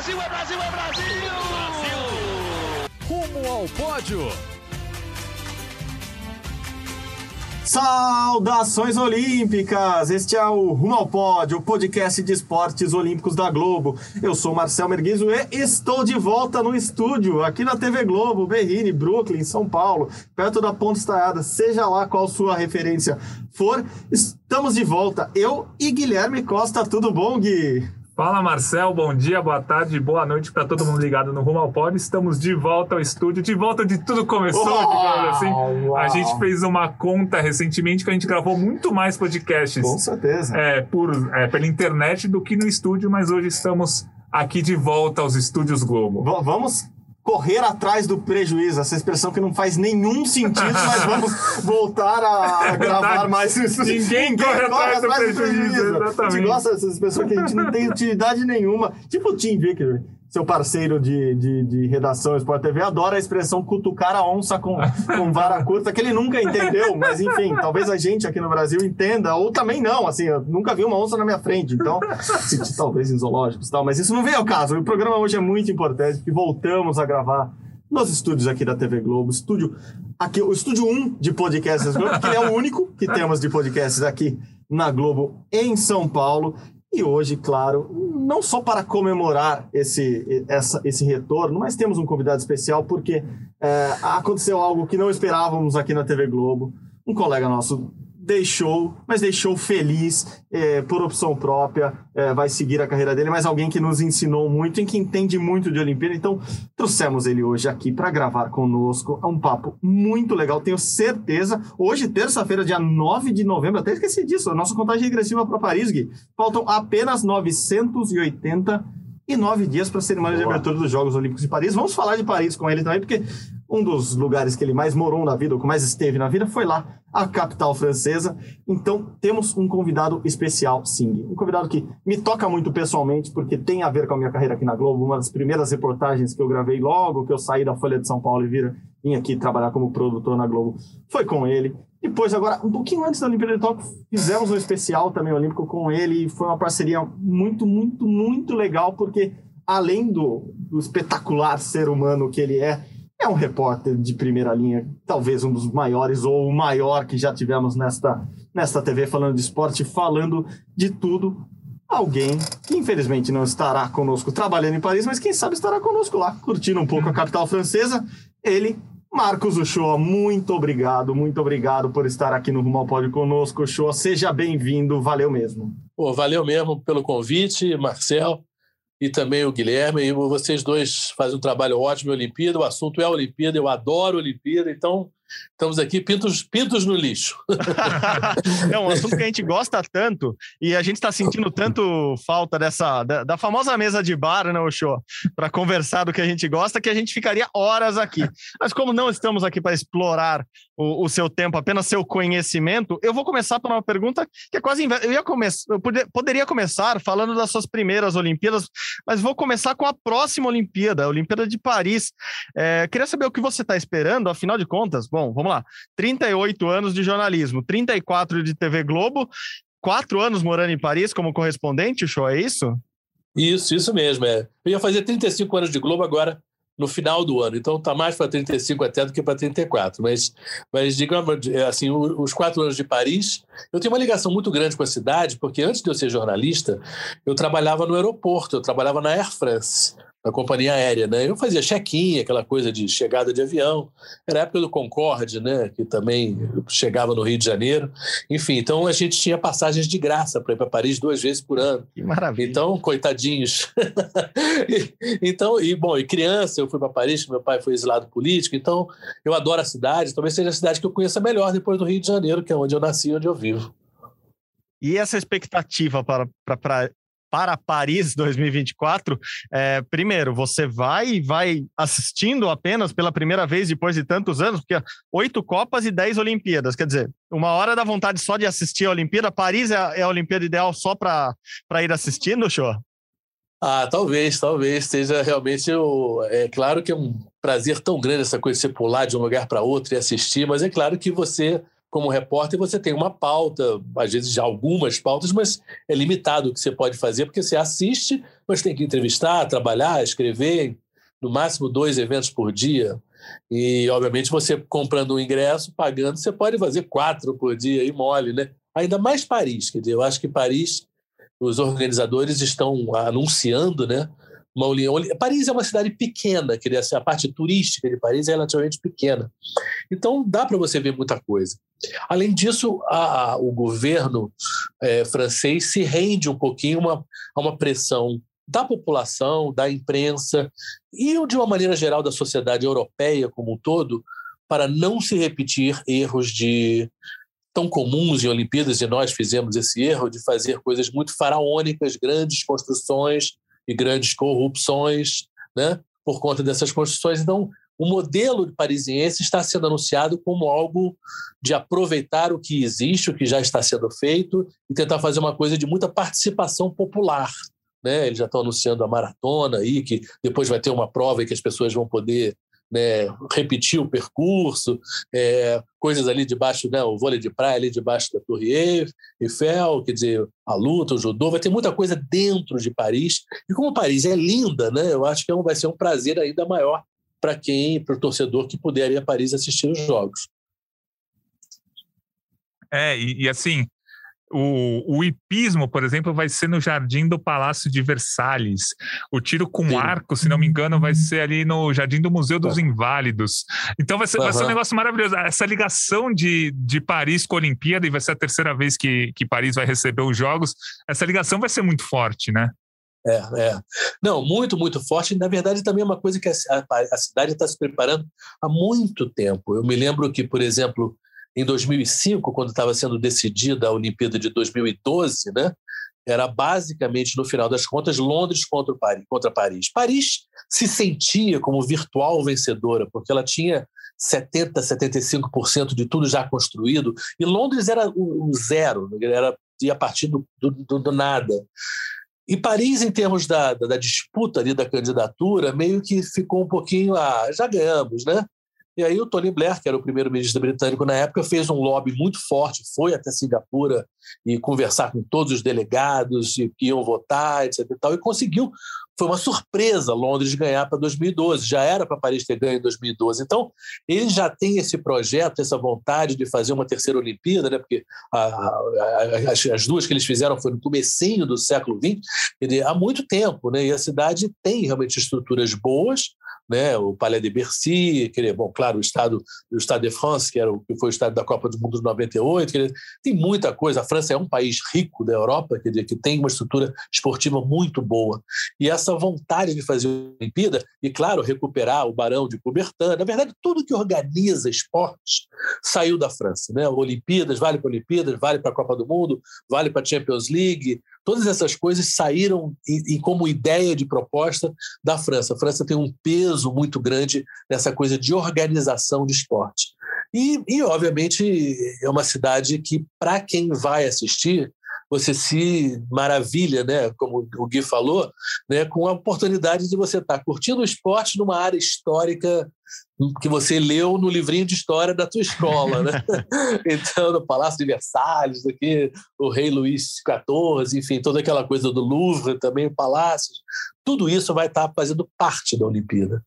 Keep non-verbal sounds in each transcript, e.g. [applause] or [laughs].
Brasil, é Brasil, é Brasil! Brasil! Rumo ao pódio. Saudações olímpicas! Este é o Rumo ao Pódio, o podcast de esportes olímpicos da Globo. Eu sou Marcel Merguizo e estou de volta no estúdio, aqui na TV Globo, Berrini, Brooklyn, São Paulo, perto da Ponte Estaiada, seja lá qual sua referência for. Estamos de volta, eu e Guilherme Costa. Tudo bom, Gui? Fala Marcel, bom dia, boa tarde, boa noite para todo mundo ligado no Rumo ao Pod. Estamos de volta ao estúdio, de volta de tudo começou, digamos assim. Uau! A gente fez uma conta recentemente que a gente gravou muito mais podcasts Com certeza. é, por, é, pela internet do que no estúdio, mas hoje estamos aqui de volta aos estúdios Globo. V- vamos correr atrás do prejuízo, essa expressão que não faz nenhum sentido, mas [laughs] vamos voltar a gravar É verdade. mais isso. Ninguém corre atrás do prejuízo, A exatamente. gente gosta dessas expressões que a gente não tem utilidade nenhuma. Tipo o Tim Vickery, seu parceiro de, de, de redação Sport TV, adora a expressão cutucar a onça com, com vara curta, que ele nunca entendeu, mas enfim, talvez a gente aqui no Brasil entenda, ou também não, assim, eu nunca vi uma onça na minha frente, então, talvez em zoológicos e tal, mas isso não vem ao caso. O programa hoje é muito importante, porque voltamos a gravar nos estúdios aqui da TV Globo, estúdio aqui, o estúdio 1 de podcasts Globo, que é o único que temos de podcasts aqui na Globo em São Paulo. E hoje, claro, não só para comemorar esse, essa, esse retorno, mas temos um convidado especial porque é, aconteceu algo que não esperávamos aqui na TV Globo. Um colega nosso deixou, mas deixou feliz é, por opção própria, é, vai seguir a carreira dele, mas alguém que nos ensinou muito e que entende muito de Olimpíada. Então, trouxemos ele hoje aqui para gravar conosco. É um papo muito legal, tenho certeza. Hoje, terça-feira, dia 9 de novembro, até esqueci disso, a nossa contagem regressiva para Paris, Gui. Faltam apenas 980 e nove dias para a cerimônia de Boa. abertura dos Jogos Olímpicos de Paris. Vamos falar de Paris com ele também, porque um dos lugares que ele mais morou na vida, ou que mais esteve na vida, foi lá, a capital francesa. Então, temos um convidado especial, sim. Um convidado que me toca muito pessoalmente, porque tem a ver com a minha carreira aqui na Globo. Uma das primeiras reportagens que eu gravei logo que eu saí da Folha de São Paulo e vira, vim aqui trabalhar como produtor na Globo, foi com ele. Depois, agora, um pouquinho antes da Olimpíada de Tóquio, fizemos um especial também olímpico com ele e foi uma parceria muito, muito, muito legal, porque além do, do espetacular ser humano que ele é, é um repórter de primeira linha, talvez um dos maiores ou o maior que já tivemos nesta, nesta TV falando de esporte, falando de tudo. Alguém que infelizmente não estará conosco trabalhando em Paris, mas quem sabe estará conosco lá, curtindo um pouco a capital francesa. Ele, Marcos Uchoa, muito obrigado, muito obrigado por estar aqui no Rumo ao Pódio conosco, Uchoa. Seja bem-vindo, valeu mesmo. Pô, valeu mesmo pelo convite, Marcel, e também o Guilherme. E vocês dois fazem um trabalho ótimo em Olimpíada. O assunto é a Olimpíada, eu adoro Olimpíada, então estamos aqui pintos, pintos no lixo. [laughs] É um assunto que a gente gosta tanto e a gente está sentindo tanto falta dessa da, da famosa mesa de bar, né, show, para conversar do que a gente gosta, que a gente ficaria horas aqui. Mas como não estamos aqui para explorar o, o seu tempo, apenas seu conhecimento, eu vou começar por uma pergunta que é quase. Eu ia começar, eu poder- poderia começar falando das suas primeiras Olimpíadas, mas vou começar com a próxima Olimpíada, a Olimpíada de Paris. É, queria saber o que você está esperando, afinal de contas. Bom, vamos lá. 38 anos de jornalismo, 34 de TV Globo, quatro anos morando em Paris como correspondente, show, é isso? Isso, isso mesmo. É. Eu ia fazer 35 anos de Globo agora no final do ano, então tá mais para 35 até do que para 34. Mas, mas digamos assim, os quatro anos de Paris, eu tenho uma ligação muito grande com a cidade, porque antes de eu ser jornalista, eu trabalhava no aeroporto, eu trabalhava na Air France, na companhia aérea, né? Eu fazia check-in, aquela coisa de chegada de avião. Era a época do Concorde, né? Que também chegava no Rio de Janeiro. Enfim, então a gente tinha passagens de graça para ir para Paris duas vezes por ano. Que maravilha. Então, coitadinhos. [laughs] E- então, e bom, e criança, eu fui para Paris, meu pai foi exilado político, então eu adoro a cidade, talvez seja a cidade que eu conheça melhor depois do Rio de Janeiro, que é onde eu nasci e onde eu vivo. E essa expectativa para, para, para, Paris 2024, é, primeiro, você vai vai assistindo apenas pela primeira vez depois de tantos anos, porque oito Copas e dez Olimpíadas, quer dizer, uma hora dá vontade só de assistir a Olimpíada, Paris é a, é a Olimpíada ideal só para ir assistindo, show? Ah, talvez, talvez seja realmente o. É claro que é um prazer tão grande essa coisa você pular de um lugar para outro e assistir, mas é claro que você como repórter, você tem uma pauta, às vezes já algumas pautas, mas é limitado o que você pode fazer, porque você assiste, mas tem que entrevistar, trabalhar, escrever, no máximo dois eventos por dia. E, obviamente, você comprando um ingresso, pagando, você pode fazer quatro por dia e mole, né? Ainda mais Paris, quer dizer, eu acho que Paris, os organizadores estão anunciando, né? Paris é uma cidade pequena, quer dizer, a parte turística de Paris é relativamente pequena. Então, dá para você ver muita coisa. Além disso, a, o governo é, francês se rende um pouquinho uma, a uma pressão da população, da imprensa e, de uma maneira geral, da sociedade europeia como um todo, para não se repetir erros de tão comuns em Olimpíadas, e nós fizemos esse erro de fazer coisas muito faraônicas, grandes construções e grandes corrupções, né, por conta dessas construções. Então, o modelo parisiense está sendo anunciado como algo de aproveitar o que existe, o que já está sendo feito, e tentar fazer uma coisa de muita participação popular. Né? Eles já estão anunciando a maratona aí, que depois vai ter uma prova em que as pessoas vão poder né, repetir o percurso, é, coisas ali debaixo, né, o vôlei de praia ali debaixo da Torre Eiffel, quer dizer, a luta, o judô, vai ter muita coisa dentro de Paris. E como Paris é linda, né, eu acho que é vai ser um prazer ainda maior para quem, para o torcedor que puder ir a Paris assistir os jogos. É, e, e assim, o, o hipismo, por exemplo, vai ser no Jardim do Palácio de Versalhes. O tiro com Sim. arco, se não me engano, vai ser ali no Jardim do Museu dos Inválidos. Então vai ser, uhum. vai ser um negócio maravilhoso. Essa ligação de, de Paris com a Olimpíada, e vai ser a terceira vez que, que Paris vai receber os Jogos, essa ligação vai ser muito forte, né? É, é. Não, muito, muito forte. Na verdade, também é uma coisa que a, a, a cidade está se preparando há muito tempo. Eu me lembro que, por exemplo, em 2005, quando estava sendo decidida a Olimpíada de 2012, né? Era basicamente, no final das contas, Londres contra, Paris, contra Paris. Paris se sentia como virtual vencedora, porque ela tinha 70%, 75% de tudo já construído, e Londres era o, zero, era ia partir do, do, do, nada. E Paris, em termos da, da, da, disputa ali da candidatura, meio que ficou um pouquinho, ah, já ganhamos, né? E aí o Tony Blair, que era o primeiro-ministro britânico na época, fez um lobby muito forte, foi até Singapura e conversar com todos os delegados que iam votar, etc. E, tal, e conseguiu. Foi uma surpresa Londres ganhar para 2012. Já era para Paris ter ganho em 2012. Então, ele já tem esse projeto, essa vontade de fazer uma terceira Olimpíada, né? porque a, a, as, as, duas que eles fizeram foi no comecinho do século XX, há muito tempo. Né? E a cidade tem realmente estruturas boas, né, o Palais de Bercy, bom, claro, o estado o Estado de France, que era o que foi o estado da Copa do Mundo de 98, quer tem muita coisa. A França é um país rico da Europa, quer dizer, que tem uma estrutura esportiva muito boa. E essa vontade de fazer a Olimpíada e, claro, recuperar o Barão de Coubertin, na verdade, tudo que organiza esportes saiu da França, né? Olimpíadas, vale para Olimpíadas, vale para a Copa do Mundo, vale para a Champions League, Todas essas coisas saíram e, e, como ideia de proposta da França. A França tem um peso muito grande nessa coisa de organização de esporte. E, e obviamente, é uma cidade que, para quem vai assistir, você se maravilha, né, como o Gui falou, né, com a oportunidade de você estar tá curtindo o esporte numa área histórica que você leu no livrinho de história da tua escola, né? [laughs] [laughs] então, no Palácio de Versalhes, aqui, o rei Luís XIV, enfim, toda aquela coisa do Louvre também, palácios, tudo isso vai estar tá fazendo parte da Olimpíada.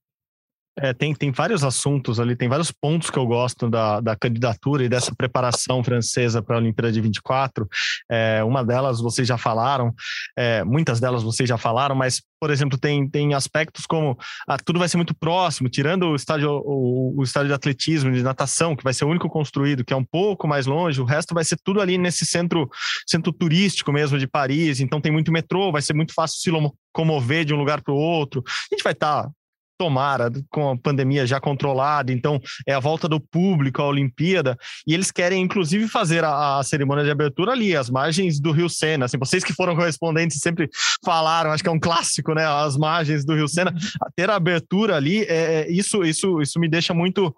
É, tem, tem vários assuntos ali, tem vários pontos que eu gosto da, da candidatura e dessa preparação francesa para a Olimpíada de 24. É, uma delas vocês já falaram, é, muitas delas vocês já falaram, mas, por exemplo, tem, tem aspectos como ah, tudo vai ser muito próximo, tirando o estádio, o, o estádio de atletismo, de natação, que vai ser o único construído, que é um pouco mais longe, o resto vai ser tudo ali nesse centro, centro turístico mesmo de Paris, então tem muito metrô, vai ser muito fácil se locomover de um lugar para o outro. A gente vai estar tá tomara, com a pandemia já controlada, então é a volta do público à Olimpíada, e eles querem inclusive fazer a, a, cerimônia de abertura ali, as margens do Rio Sena, assim, vocês que foram correspondentes sempre falaram, acho que é um clássico, né, as margens do Rio Sena, ter a abertura ali, é, é, isso, isso, isso me deixa muito,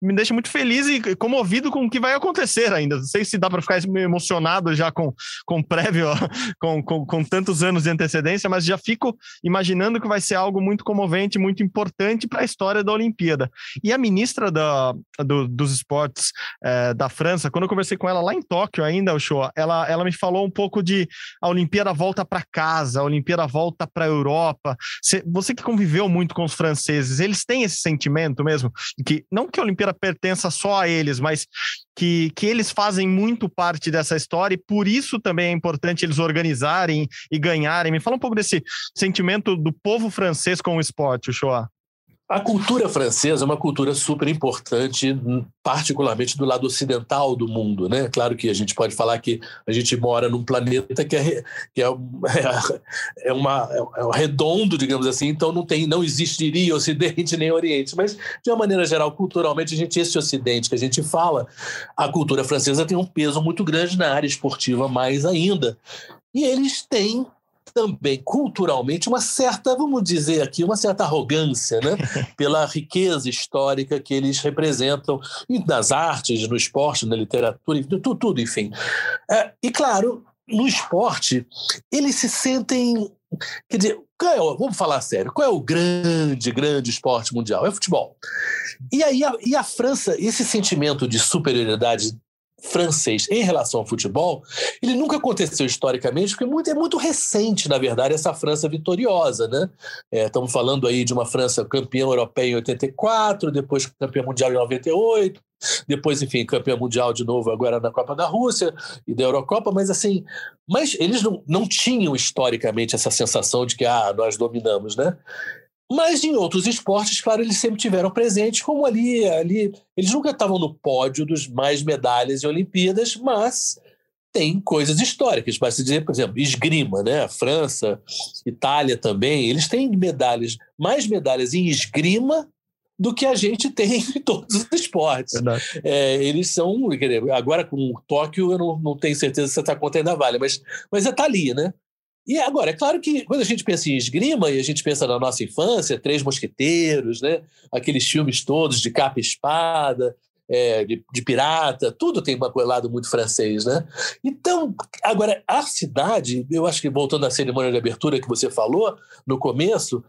me deixa muito feliz e comovido com o que vai acontecer ainda, não sei se dá para ficar emocionado já com, com prévio, com, com, com tantos anos de antecedência, mas já fico imaginando que vai ser algo muito comovente, muito importante importante para a história da Olimpíada. E a ministra da, do, dos esportes é, da França, quando eu conversei com ela lá em Tóquio ainda, o show, ela, ela me falou um pouco de a Olimpíada volta para casa, a Olimpíada volta para a Europa. Você que conviveu muito com os franceses, eles têm esse sentimento mesmo? Que, não que a Olimpíada pertença só a eles, mas que, que eles fazem muito parte dessa história e por isso também é importante eles organizarem e ganharem. Me fala um pouco desse sentimento do povo francês com o esporte, o Shoah. A cultura francesa é uma cultura super importante, particularmente do lado ocidental do mundo. Né? Claro que a gente pode falar que a gente mora num planeta que é, que é, [laughs] é, uma, é um redondo, digamos assim, então não, tem, não existiria Ocidente nem Oriente. Mas, de uma maneira geral, culturalmente, a gente, esse Ocidente que a gente fala, a cultura francesa tem um peso muito grande na área esportiva, mais ainda. E eles têm também culturalmente uma certa, vamos dizer aqui, uma certa arrogância, né? [laughs] pela riqueza histórica que eles representam nas artes, no esporte, na literatura, tudo, tudo enfim. É, e claro, no esporte, eles se sentem. Quer dizer, é vamos falar sério, qual é o grande, grande esporte mundial? É o futebol. E aí a, e a França, esse sentimento de superioridade francês em relação ao futebol, ele nunca aconteceu historicamente, porque é muito, é muito recente, na verdade, essa França vitoriosa. Né? É, estamos falando aí de uma França campeã europeia em 84, depois campeã mundial em 98, depois, enfim, campeã mundial de novo agora na Copa da Rússia e da Eurocopa, mas assim, mas eles não, não tinham historicamente essa sensação de que ah, nós dominamos, né? Mas em outros esportes, claro, eles sempre tiveram presentes, como ali, ali. Eles nunca estavam no pódio dos mais medalhas em Olimpíadas, mas tem coisas históricas. Basta dizer, por exemplo, esgrima, né? França, Itália também, eles têm medalhas, mais medalhas em esgrima do que a gente [laughs] tem em todos os esportes. É, eles são, agora com Tóquio, eu não, não tenho certeza se essa conta ainda vale, mas, mas está ali, né? E agora, é claro que quando a gente pensa em esgrima e a gente pensa na nossa infância, Três Mosqueteiros, né? aqueles filmes todos de capa e espada, é, de, de, pirata, tudo tem um lado muito francês, né? Então, agora, a cidade, eu acho que voltando à cerimônia de abertura que você falou no começo,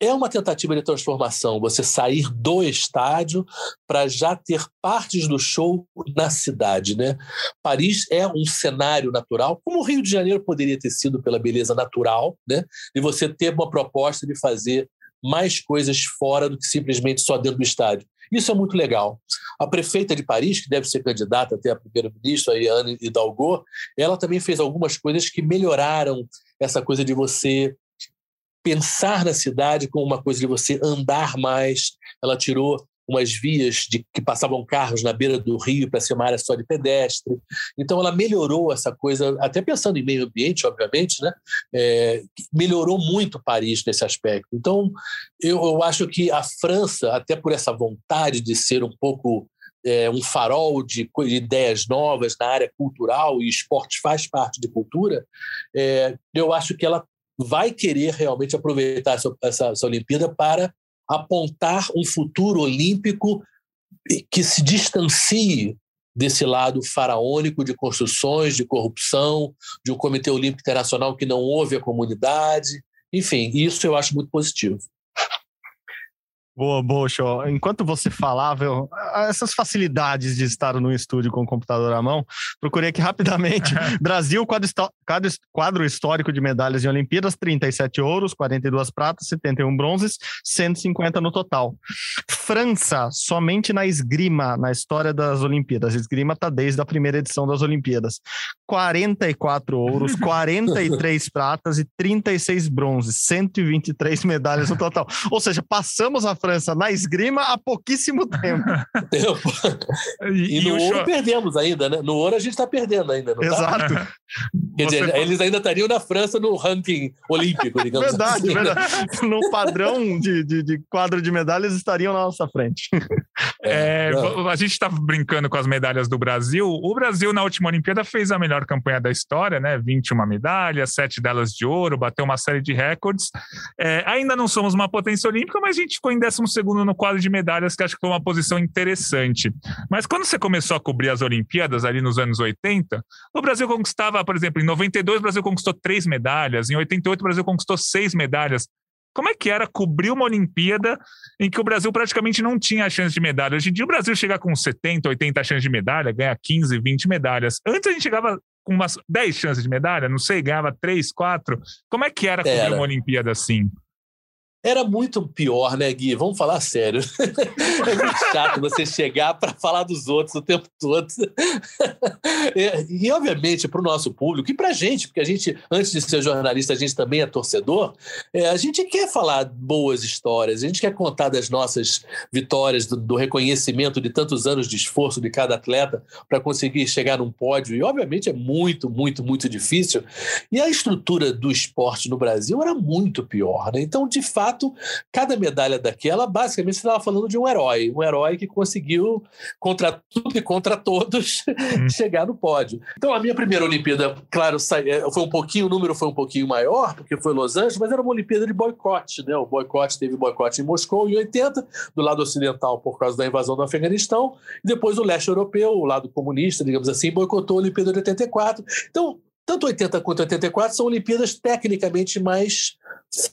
é uma tentativa de transformação, você sair do estádio para já ter partes do show na cidade. Né? Paris é um cenário natural, como o Rio de Janeiro poderia ter sido pela beleza natural, né? e você ter uma proposta de fazer mais coisas fora do que simplesmente só dentro do estádio. Isso é muito legal. A prefeita de Paris, que deve ser candidata até a primeira-ministra, a Anne Hidalgo, ela também fez algumas coisas que melhoraram essa coisa de você pensar na cidade como uma coisa de você andar mais. Ela tirou umas vias de, que passavam carros na beira do rio para ser uma área só de pedestre. Então, ela melhorou essa coisa, até pensando em meio ambiente, obviamente, né? É, melhorou muito Paris nesse aspecto. Então, eu, eu acho que a França, até por essa vontade de ser um pouco é, um farol de, de, ideias novas na área cultural e esportes faz parte de cultura, é, eu acho que ela vai querer realmente aproveitar essa, essa, essa Olimpíada para apontar um futuro olímpico que se distancie desse lado faraônico de construções, de corrupção, de um Comitê Olímpico Internacional que não ouve a comunidade. Enfim, isso eu acho muito positivo. Boa, boa, show. Enquanto você falava, eu, essas facilidades de estar no estúdio com o computador à mão, procurei aqui rapidamente. [laughs] Brasil, quadro, quadro histórico de medalhas em Olimpíadas: 37 ouros, 42 pratas, 71 bronzes, 150 no total. França, somente na esgrima, na história das Olimpíadas. Esgrima está desde a primeira edição das Olimpíadas. 44 ouros, [laughs] 43 pratas e 36 bronzes, 123 medalhas no total. Ou seja, passamos a França na esgrima há pouquíssimo [laughs] tempo. e, e, no ouro show... perdemos ainda, né? No ouro a gente está perdendo ainda. Exato. Tá? Quer dizer, Você... eles ainda estariam na França no ranking olímpico, digamos verdade, assim. Verdade, No padrão de, de, de, quadro de medalhas estariam na nossa frente. É, é a gente está brincando com as medalhas do Brasil. O Brasil, na última Olimpíada, fez a melhor campanha da história, né? 21 medalhas, sete delas de ouro, bateu uma série de recordes. É, ainda não somos uma potência olímpica, mas a gente ficou em 12 no quadro de medalhas, que acho que foi uma posição interessante. Mas quando você começou a cobrir as Olimpíadas ali nos anos 80, o Brasil conquistava, por exemplo, em 92 o Brasil conquistou três medalhas, em 88 o Brasil conquistou seis medalhas. Como é que era cobrir uma Olimpíada em que o Brasil praticamente não tinha chance de medalha? Hoje em dia o Brasil chega com 70, 80 chances de medalha, ganha 15, 20 medalhas. Antes a gente chegava com umas 10 chances de medalha, não sei, ganhava 3, 4. Como é que era cobrir Era. uma Olimpíada assim? Era muito pior, né, Gui? Vamos falar sério. [laughs] É muito chato você chegar para falar dos outros o tempo todo. [laughs] É, E, obviamente, para o nosso público e para a gente, porque a gente, antes de ser jornalista, a gente também é torcedor, é, a gente quer falar boas histórias, a gente quer contar das nossas vitórias, do, do reconhecimento de tantos anos de esforço de cada atleta para conseguir chegar num pódio. E, obviamente, é muito, muito, muito difícil. E a estrutura do esporte no Brasil era muito pior, né? Então, de fato, cada medalha daquela, basicamente, você estava falando de um herói, um herói que conseguiu, contra tudo e contra todos, [laughs] chegar no pódio. Então, a minha primeira Olimpíada, claro, eh, foi um pouquinho, o número foi um pouquinho maior, porque foi Los Angeles, mas era uma Olimpíada de boicote, né? O boicote teve boicote em Moscou em 80, do lado ocidental por causa da invasão do Afeganistão, e depois o leste europeu, o lado comunista, digamos assim, boicotou a Olimpíada de 84. Então, tanto 80 quanto 84 são Olimpíadas tecnicamente mais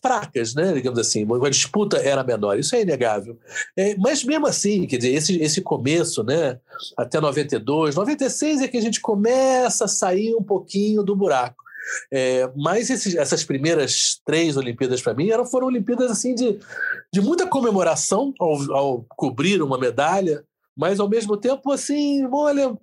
fracas, né? Digamos assim, a disputa era menor, isso é inegável. É, mas mesmo assim, quer dizer, esse, esse começo, né? Até 92, 96 é que a gente começa a sair um pouquinho do buraco. É, mas esses- essas primeiras três Olimpíadas para mim eram, foram Olimpíadas assim de, de muita comemoração ao, ao cobrir uma medalha, mas ao mesmo tempo assim, olha,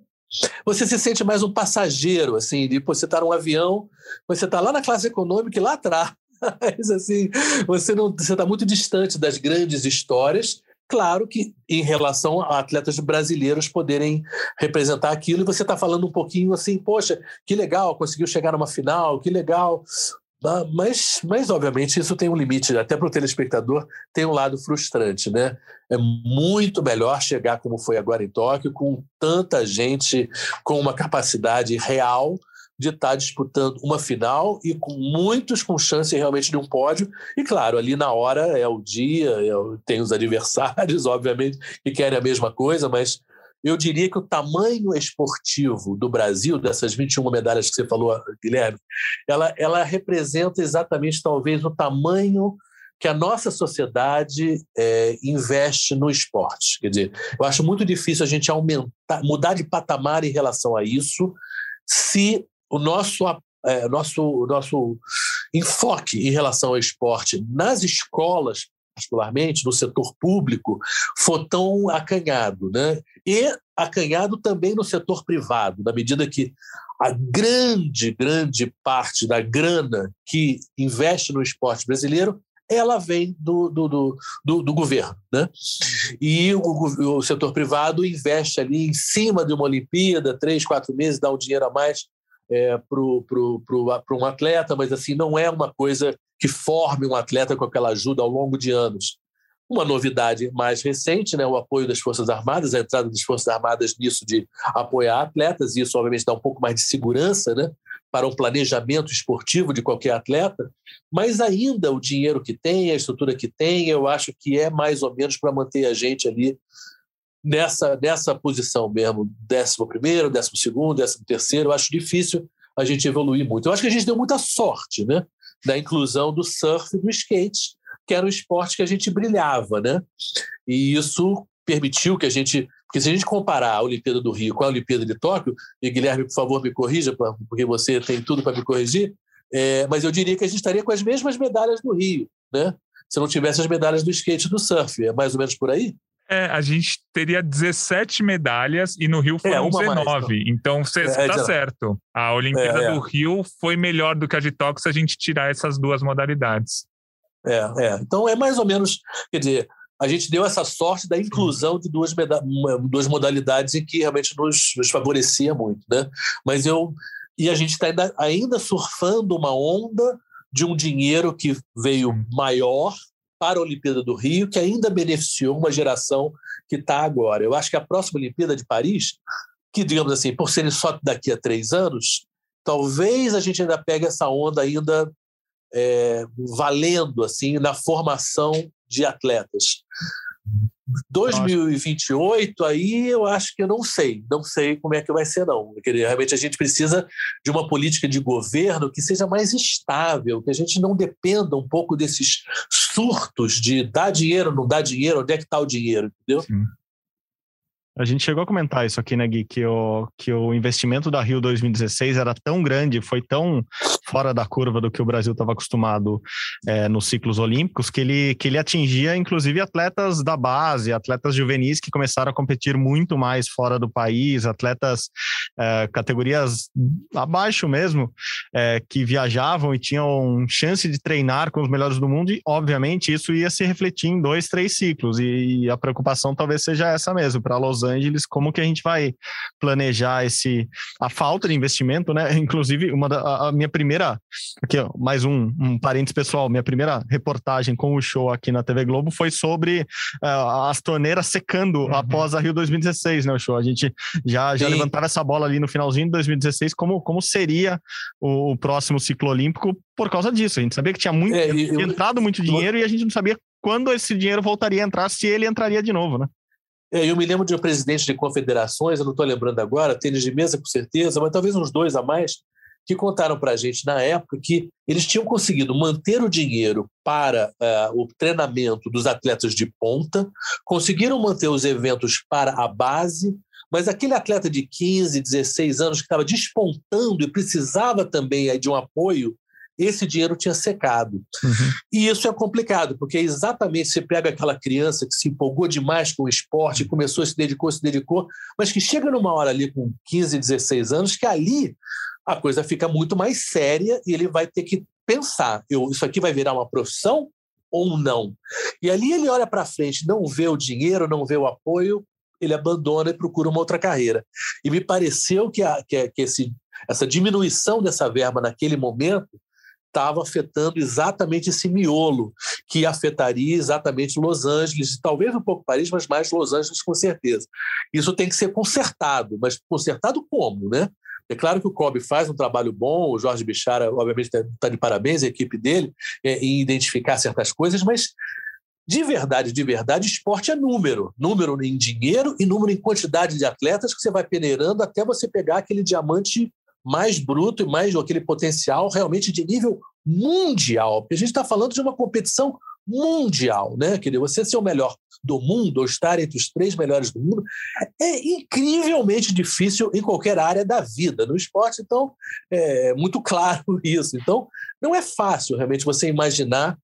você se sente mais um passageiro, assim, de você estar num avião, você está lá na classe econômica e lá atrás, [laughs] assim, você não, você está muito distante das grandes histórias. Claro que em relação a atletas brasileiros poderem representar aquilo, e você está falando um pouquinho assim, poxa, que legal, conseguiu chegar numa final, que legal. Mas, mas, obviamente, isso tem um limite, até para o telespectador, tem um lado frustrante, né? É muito melhor chegar como foi agora em Tóquio, com tanta gente com uma capacidade real de estar disputando uma final e com muitos com chance realmente de um pódio. E claro, ali na hora é o dia, é o- tem os adversários, [laughs] obviamente, que querem a mesma coisa, mas eu diria que o tamanho esportivo do Brasil, dessas 21 medalhas que você falou, Guilherme, ela, ela representa exatamente talvez o tamanho que a nossa sociedade é, investe no esporte. Quer dizer, eu acho muito difícil a gente aumentar, mudar de patamar em relação a isso, se o nosso, é, nosso, nosso enfoque em relação ao esporte nas escolas, particularmente no setor público, for tão acanhado, né? E acanhado também no setor privado, na medida que a grande, grande parte da grana que investe no esporte brasileiro ela vem do, do, do, do, do governo. Né? E o, o, setor privado investe ali em cima de uma Olimpíada, três, quatro meses, dá um dinheiro a mais é, para um atleta, mas assim não é uma coisa que forme um atleta com aquela ajuda ao longo de anos. Uma novidade mais recente, né, o apoio das Forças Armadas, a entrada das Forças Armadas nisso de apoiar atletas, e isso obviamente dá um pouco mais de segurança né, para um planejamento esportivo de qualquer atleta, mas ainda o dinheiro que tem, a estrutura que tem, eu acho que é mais ou menos para manter a gente ali nessa, nessa posição mesmo, décimo primeiro, décimo segundo, décimo terceiro, eu acho difícil a gente evoluir muito. Eu acho que a gente deu muita sorte né, da inclusão do surf e do skate, que era um esporte que a gente brilhava, né? E isso permitiu que a gente. Porque se a gente comparar a Olimpíada do Rio com a Olimpíada de Tóquio, e Guilherme, por favor, me corrija, porque você tem tudo para me corrigir, é, mas eu diria que a gente estaria com as mesmas medalhas do Rio, né? Se não tivesse as medalhas do skate e do surf. É mais ou menos por aí? É, a gente teria 17 medalhas e no Rio foram é, 19. Mais, então, você está é, certo. A Olimpíada É, do Rio foi melhor do que a de Tóquio se a gente tirar essas duas modalidades. É, é. Então é mais ou menos, quer dizer, a gente deu essa sorte da inclusão de duas, duas modalidades em que realmente nos, nos, favorecia muito, né? Mas eu e a gente está ainda, ainda surfando uma onda de um dinheiro que veio maior para a Olimpíada do Rio, que ainda beneficiou uma geração que está agora. Eu acho que a próxima Olimpíada de Paris, que digamos assim, por serem só daqui a três anos, talvez a gente ainda pegue essa onda ainda é, valendo assim na formação de atletas. 2028 aí eu acho que eu não sei, não sei como é que vai ser não. Realmente a gente precisa de uma política de governo que seja mais estável, que a gente não dependa um pouco desses surtos de dar dinheiro, não dar dinheiro, onde é que está o dinheiro, entendeu? Sim. A gente chegou a comentar isso aqui, né, Gui, que o, que o investimento da Rio 2016 era tão grande, foi tão fora da curva do que o Brasil estava acostumado é, nos ciclos olímpicos, que ele, que ele atingia, inclusive, atletas da base, atletas juvenis que começaram a competir muito mais fora do país, atletas é, categorias abaixo mesmo, é, que viajavam e tinham chance de treinar com os melhores do mundo, e, obviamente, isso ia se refletir em dois, três ciclos, e, e a preocupação talvez seja essa mesmo, para Los Angeles, como que a gente vai planejar esse a falta de investimento, né? [laughs] Inclusive, uma da, a minha primeira aqui, ó, mais um, um parênteses pessoal, minha primeira reportagem com o show aqui na TV Globo foi sobre uh, as torneiras secando uhum. após a Rio 2016, né, o show. A gente já já levantava essa bola ali no finalzinho de 2016 como como seria o, o próximo ciclo olímpico por causa disso. A gente sabia que tinha muito é, eu, entrado muito dinheiro eu... e a gente não sabia quando esse dinheiro voltaria a entrar, se ele entraria de novo, né? É, eu me lembro de um presidente de confederações, eu não estou lembrando agora, tênis de mesa com certeza, mas talvez uns dois a mais, que contaram para a gente na época que eles tinham conseguido manter o dinheiro para uh, o treinamento dos atletas de ponta, conseguiram manter os eventos para a base, mas aquele atleta de 15, 16 anos que estava despontando e precisava também de um apoio, esse dinheiro tinha secado. Uhum. E isso é complicado, porque é exatamente você pega aquela criança que se empolgou demais com o esporte, começou, se dedicou, se dedicou, mas que chega numa hora ali com 15, 16 anos, que ali a coisa fica muito mais séria e ele vai ter que pensar: eu, isso aqui vai virar uma profissão ou não? E ali ele olha para frente, não vê o dinheiro, não vê o apoio, ele abandona e procura uma outra carreira. E me pareceu que, a, que, que esse, essa diminuição dessa verba naquele momento estava afetando exatamente esse miolo, que afetaria exatamente Los Angeles, talvez um pouco Paris, mas mais Los Angeles com certeza. Isso tem que ser consertado, mas consertado como, né? É claro que o Kobe faz um trabalho bom, o Jorge Bichara, obviamente, está de parabéns, a equipe dele, é, em identificar certas coisas, mas de verdade, de verdade, esporte é número. Número em dinheiro e número em quantidade de atletas que você vai peneirando até você pegar aquele diamante mais bruto e mais aquele potencial realmente de nível mundial. Porque a gente está falando de uma competição mundial, né? Quer dizer, você ser o melhor do mundo, ou estar entre os três melhores do mundo, é incrivelmente difícil em qualquer área da vida. No esporte, então, é muito claro [laughs] isso. Então, não é fácil realmente você imaginar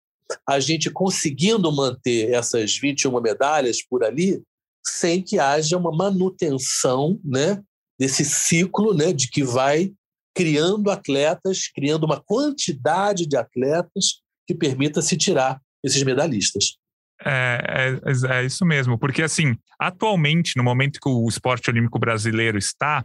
a gente conseguindo manter essas 21 medalhas por ali sem que haja uma manutenção né, desse ciclo né, de que vai criando atletas, criando uma quantidade de atletas que permita se tirar esses medalhistas. É, é, é, isso mesmo, porque assim, atualmente, no momento que o esporte olímpico brasileiro está,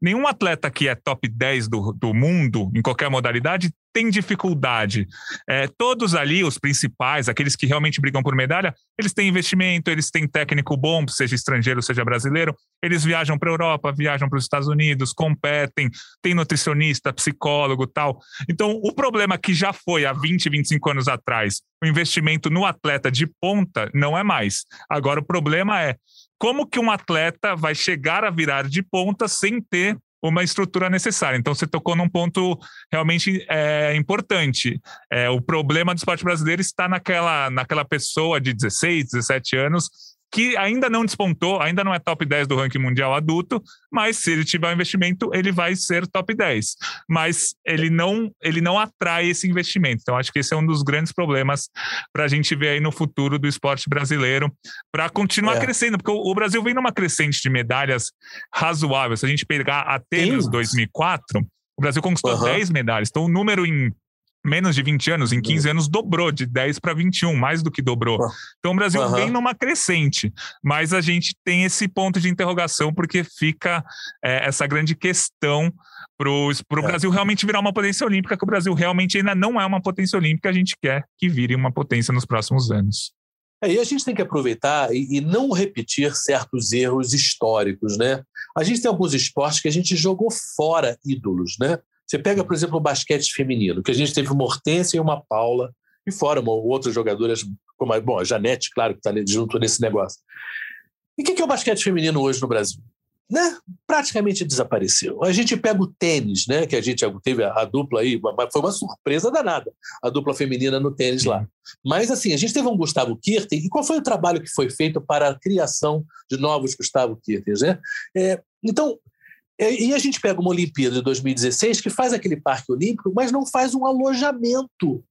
nenhum atleta que é top 10 do, do mundo, em qualquer modalidade, tem dificuldade. É, todos ali, os principais, aqueles que realmente brigam por medalha, eles têm investimento, eles têm técnico bom, seja estrangeiro, seja brasileiro, eles viajam para a Europa, viajam para os Estados Unidos, competem, tem nutricionista, psicólogo tal. Então, o problema que já foi há 20, 25 anos atrás, o investimento no atleta de ponta, não é mais. Agora, o problema é como que um atleta vai chegar a virar de ponta sem ter uma estrutura necessária. Então, você tocou num ponto realmente é, importante. É, o problema do esporte brasileiro está naquela, naquela pessoa de 16, 17 anos que ainda não despontou, ainda não é top 10 do ranking mundial adulto, mas se ele tiver um investimento, ele vai ser top 10. Mas ele não, ele não atrai esse investimento. Então, acho que esse é um dos grandes problemas para a gente ver aí no futuro do esporte brasileiro, para continuar é. crescendo, porque o, o, Brasil vem numa crescente de medalhas razoável. Se a gente pegar Atenas Sim. 2004, o Brasil conquistou uhum. 10 medalhas. Então, o número em menos de 20 anos, em 15 anos, dobrou de 10 para 21, mais do que dobrou. Então o Brasil uhum. vem numa crescente, mas a gente tem esse ponto de interrogação porque fica é, essa grande questão para o é. Brasil realmente virar uma potência olímpica, que o Brasil realmente ainda não é uma potência olímpica, a gente quer que vire uma potência nos próximos anos. É, e a gente tem que aproveitar e, e, não repetir certos erros históricos, né? A gente tem alguns esportes que a gente jogou fora ídolos, né? Você pega, por exemplo, o basquete feminino, que a gente teve uma Hortência e uma Paula, e fora uma, outras jogadoras, como a, bom, a Janete, claro, que está junto nesse negócio. E o que, que é o basquete feminino hoje no Brasil? né, praticamente desapareceu. A gente pega o tênis, né, que a gente teve a, a dupla aí, mas foi uma surpresa danada, a dupla feminina no tênis lá. Mas assim, a gente teve um Gustavo Kirten, e qual foi o trabalho que foi feito para a criação de novos Gustavo Kirtens, né? É, então, e a gente pega uma Olimpíada de 2016 que faz aquele parque olímpico, mas não faz um alojamento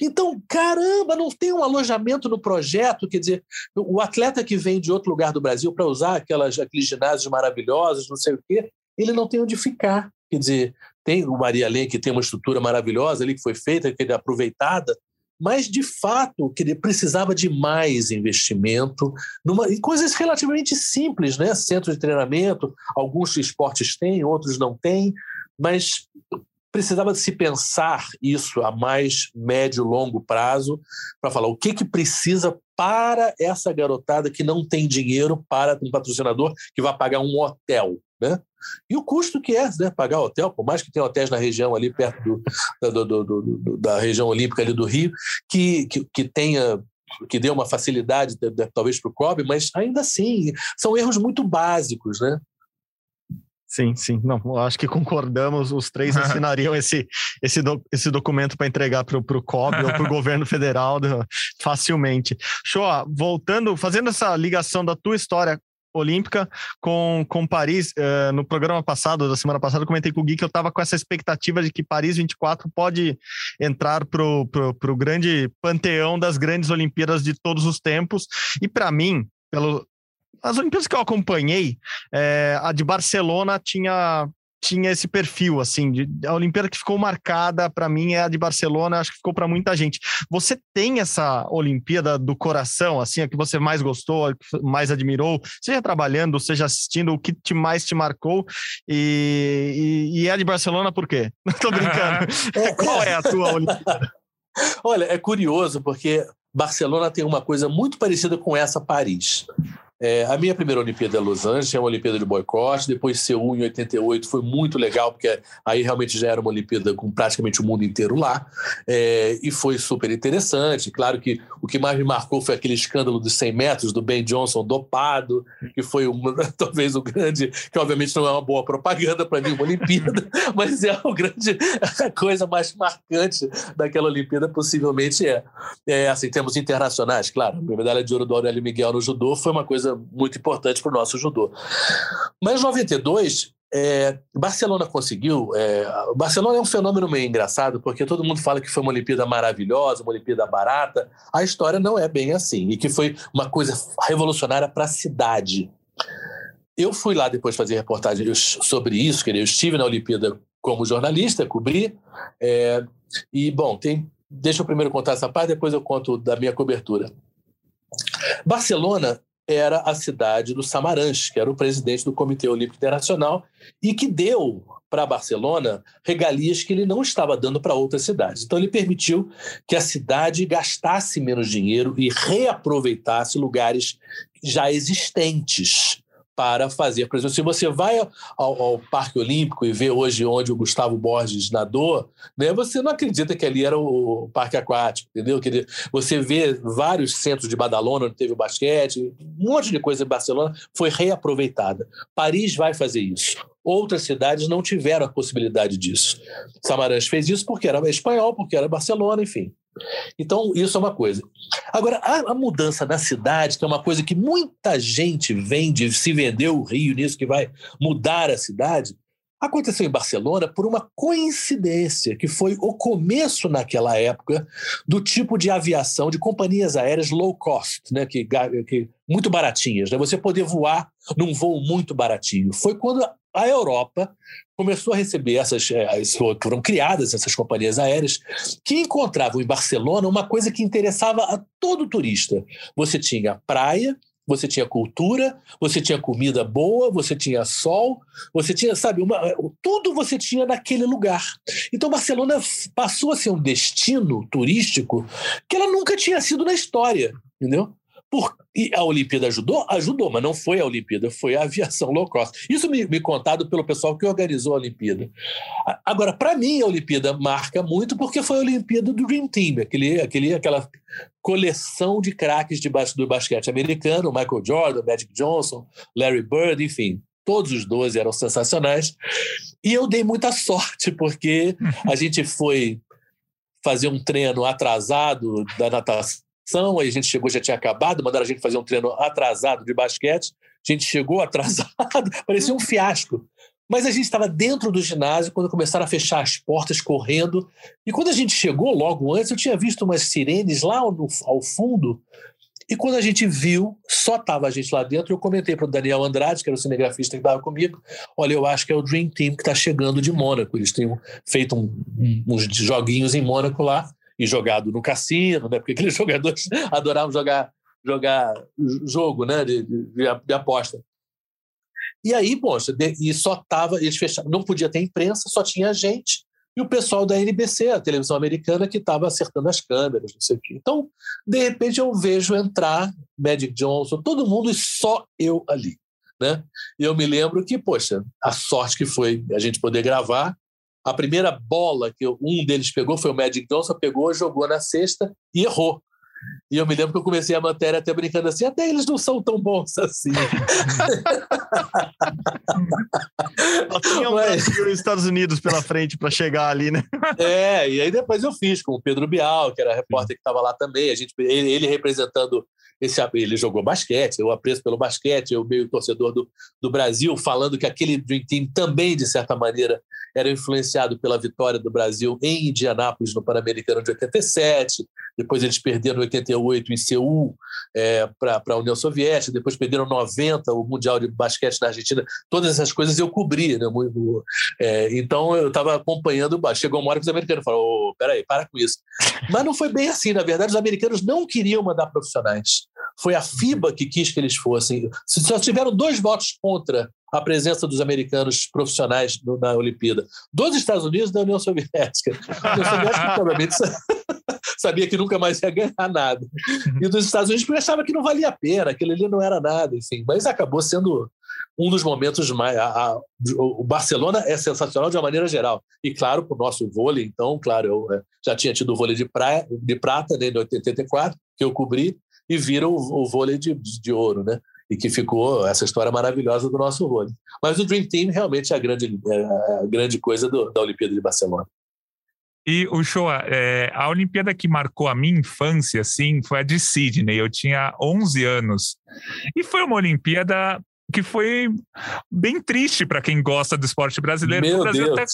então, caramba, não tem um alojamento no projeto. Quer dizer, o atleta que vem de outro lugar do Brasil para usar aquelas, aqueles ginásios maravilhosos, não sei o quê, ele não tem onde ficar. Quer dizer, tem o Maria Lê, que tem uma estrutura maravilhosa ali, que foi feita, que é aproveitada, mas de fato que ele precisava de mais investimento numa, em coisas relativamente simples, né? Centro de treinamento, alguns esportes têm, outros não têm, mas precisava se pensar isso a mais médio, longo prazo, para falar o que, que precisa para essa garotada que não tem dinheiro para um patrocinador que vai pagar um hotel. Né? E o custo que é né, pagar hotel, por mais que tenha hotéis na região ali perto do, do, do, do da região olímpica ali do Rio, que, que, que tenha que dê uma facilidade talvez para o COB, mas ainda assim são erros muito básicos, né? Sim, sim. Não, acho que concordamos, os três [laughs] assinariam esse, esse, do, esse documento para entregar para o COB ou para o [laughs] governo federal facilmente. Show, voltando, fazendo essa ligação da tua história olímpica com, com Paris. Uh, no programa passado, da semana passada, eu comentei com o Gui que eu estava com essa expectativa de que Paris 24 pode entrar para o grande panteão das grandes Olimpíadas de todos os tempos. E para mim, pelo, as Olimpíadas que eu acompanhei, é, a de Barcelona tinha tinha esse perfil assim de a Olimpíada que ficou marcada para mim é a de Barcelona acho que ficou para muita gente. Você tem essa Olimpíada do coração assim a que você mais gostou a que mais admirou seja trabalhando seja assistindo o que te mais te marcou? E, e, e é a de Barcelona por quê? Não [laughs] tô brincando. [laughs] Qual é a tua Olimpíada? Olha é curioso porque Barcelona tem uma coisa muito parecida com essa Paris é, a minha primeira Olimpíada é Los Angeles, é uma Olimpíada de boicote, depois Seul em 88 foi muito legal, porque aí realmente já era uma Olimpíada com praticamente o mundo inteiro lá, é, e foi super interessante. Claro que o que mais me marcou foi aquele escândalo dos 100 metros do Ben Johnson dopado, que foi uma, [laughs] talvez o grande, que obviamente não é uma boa propaganda para nenhuma Olimpíada, [laughs] mas é a grande a coisa mais marcante daquela Olimpíada, possivelmente é. é assim, temos internacionais, claro, a medalha de ouro do Aurélio Miguel no judô foi uma coisa muito importante para o nosso judô. Mas em 92, é, Barcelona conseguiu. É, Barcelona é um fenômeno meio engraçado, porque todo mundo fala que foi uma Olimpíada maravilhosa, uma Olimpíada barata. A história não é bem assim, e que foi uma coisa revolucionária para a cidade. Eu fui lá depois fazer reportagem sobre isso, eu estive na Olimpíada como jornalista, cobri. É, e, bom, tem, deixa eu primeiro contar essa parte, depois eu conto da minha cobertura. Barcelona era a cidade do Samaranch, que era o presidente do Comitê Olímpico Internacional e que deu para Barcelona regalias que ele não estava dando para outras cidades. Então ele permitiu que a cidade gastasse menos dinheiro e reaproveitasse lugares já existentes para fazer. Por exemplo, se você vai ao, ao, Parque Olímpico e vê hoje onde o Gustavo Borges nadou, né, você não acredita que ali era o Parque Aquático, entendeu? Você vê vários centros de Badalona, onde teve o basquete, um monte de coisa em Barcelona foi reaproveitada. Paris vai fazer isso. Outras cidades não tiveram a possibilidade disso. Samaranch fez isso porque era espanhol, porque era Barcelona, enfim. Então, isso é uma coisa. Agora, a, a, mudança na cidade, que é uma coisa que muita gente vende, se vendeu o Rio nisso, que vai mudar a cidade, aconteceu em Barcelona por uma coincidência, que foi o começo naquela época do tipo de aviação de companhias aéreas low cost, né, que, que muito baratinhas, né, você poder voar num voo muito baratinho. Foi quando a Europa começou a receber essas, eh, foram criadas essas companhias aéreas que encontravam em Barcelona uma coisa que interessava a todo turista. Você tinha praia, você tinha cultura, você tinha comida boa, você tinha sol, você tinha, sabe, uma, tudo você tinha naquele lugar. Então Barcelona passou a ser um destino turístico que ela nunca tinha sido na história, entendeu? Por, e a Olimpíada ajudou? Ajudou, mas não foi a Olimpíada, foi a [laughs] aviação low cost. Isso me, me contado pelo pessoal que organizou a Olimpíada. Agora, para mim, a Olimpíada marca muito porque foi a Olimpíada do Dream Team, aquele, aquele, aquela coleção de craques de, do basquete americano, Michael Jordan, Magic Johnson, Larry Bird, enfim. todos os 12 eram sensacionais. E eu dei muita sorte, porque [laughs] a gente foi fazer um treino atrasado da natação, aí a gente chegou, já tinha acabado, mandaram a gente fazer um treino atrasado de basquete, a gente chegou [laughs] atrasado, parecia um fiasco. Mas a gente estava dentro do ginásio quando começaram a fechar as portas, correndo. E quando a gente chegou logo antes, eu tinha visto umas sirenes lá no, ao fundo. E quando a gente viu, só estava a gente lá dentro, eu comentei para o Daniel Andrade, que era o cinegrafista que estava comigo, olha, eu acho que é o Dream Team que está chegando de Mônaco. Eles têm feito um, uns joguinhos em Mônaco lá e jogado no cassino, né? Porque aqueles [laughs] jogadores adoravam jogar, jogar jogo, né? De, de, de aposta. E aí, poxa, e só tava, eles fecharam, não podia ter imprensa, só tinha gente e o pessoal da NBC, a televisão americana, que estava acertando as câmeras, não sei o quê. Então, de repente, eu vejo entrar Magic Johnson, todo mundo e só eu ali. Né? E eu me lembro que, poxa, a sorte que foi a gente poder gravar. A primeira bola que um deles pegou foi o Magic Johnson, pegou, jogou na cesta e errou. E eu me lembro que eu comecei a matéria até brincando assim, até eles não são tão bons assim. [laughs] tinha o Mas... Brasil e os Estados Unidos pela frente para chegar ali, né? É, e aí depois eu fiz com o Pedro Bial, que era repórter que estava lá também, a gente, ele, ele representando esse, ele jogou basquete, eu apreço pelo basquete, eu meio torcedor do, do Brasil, falando que aquele Dream Team também, de certa maneira, era influenciado pela vitória do Brasil em Indianápolis no Pan-Americano de 87, depois eles perderam 88 em Seul é, para a União Soviética, depois perderam 90 o Mundial de Basquete na Argentina, todas essas coisas eu cobri, né? Muito, é, então eu estava acompanhando, chegou uma hora que os americanos falaram, peraí, para com isso. Mas não foi bem assim, na verdade os americanos não queriam mandar profissionais. Foi a FIBA que quis que eles fossem. Só tiveram dois votos contra a presença dos americanos profissionais na Olimpíada. Dos Estados Unidos e da União Soviética. A União Soviética provavelmente [laughs] sabia que nunca mais ia ganhar nada. E dos Estados Unidos porque achava que não valia a pena, aquilo ali não era nada, enfim. Mas acabou sendo um dos momentos mais. A, a, o Barcelona é sensacional de uma maneira geral. E, claro, para o nosso vôlei, então, claro, eu é, já tinha tido o vôlei de, praia, de prata né, em 84, que eu cobri, e vira o, o vôlei de, de ouro, né? E que ficou essa história maravilhosa do nosso vôlei. Mas o Dream Team realmente é a grande, é a grande coisa do, da Olimpíada de Barcelona. E o show, é, a Olimpíada que marcou a minha infância, assim, foi a de Sydney. Eu tinha 11 anos. E foi uma Olimpíada que foi bem triste para quem gosta do esporte brasileiro. Meu o, Brasil. Até,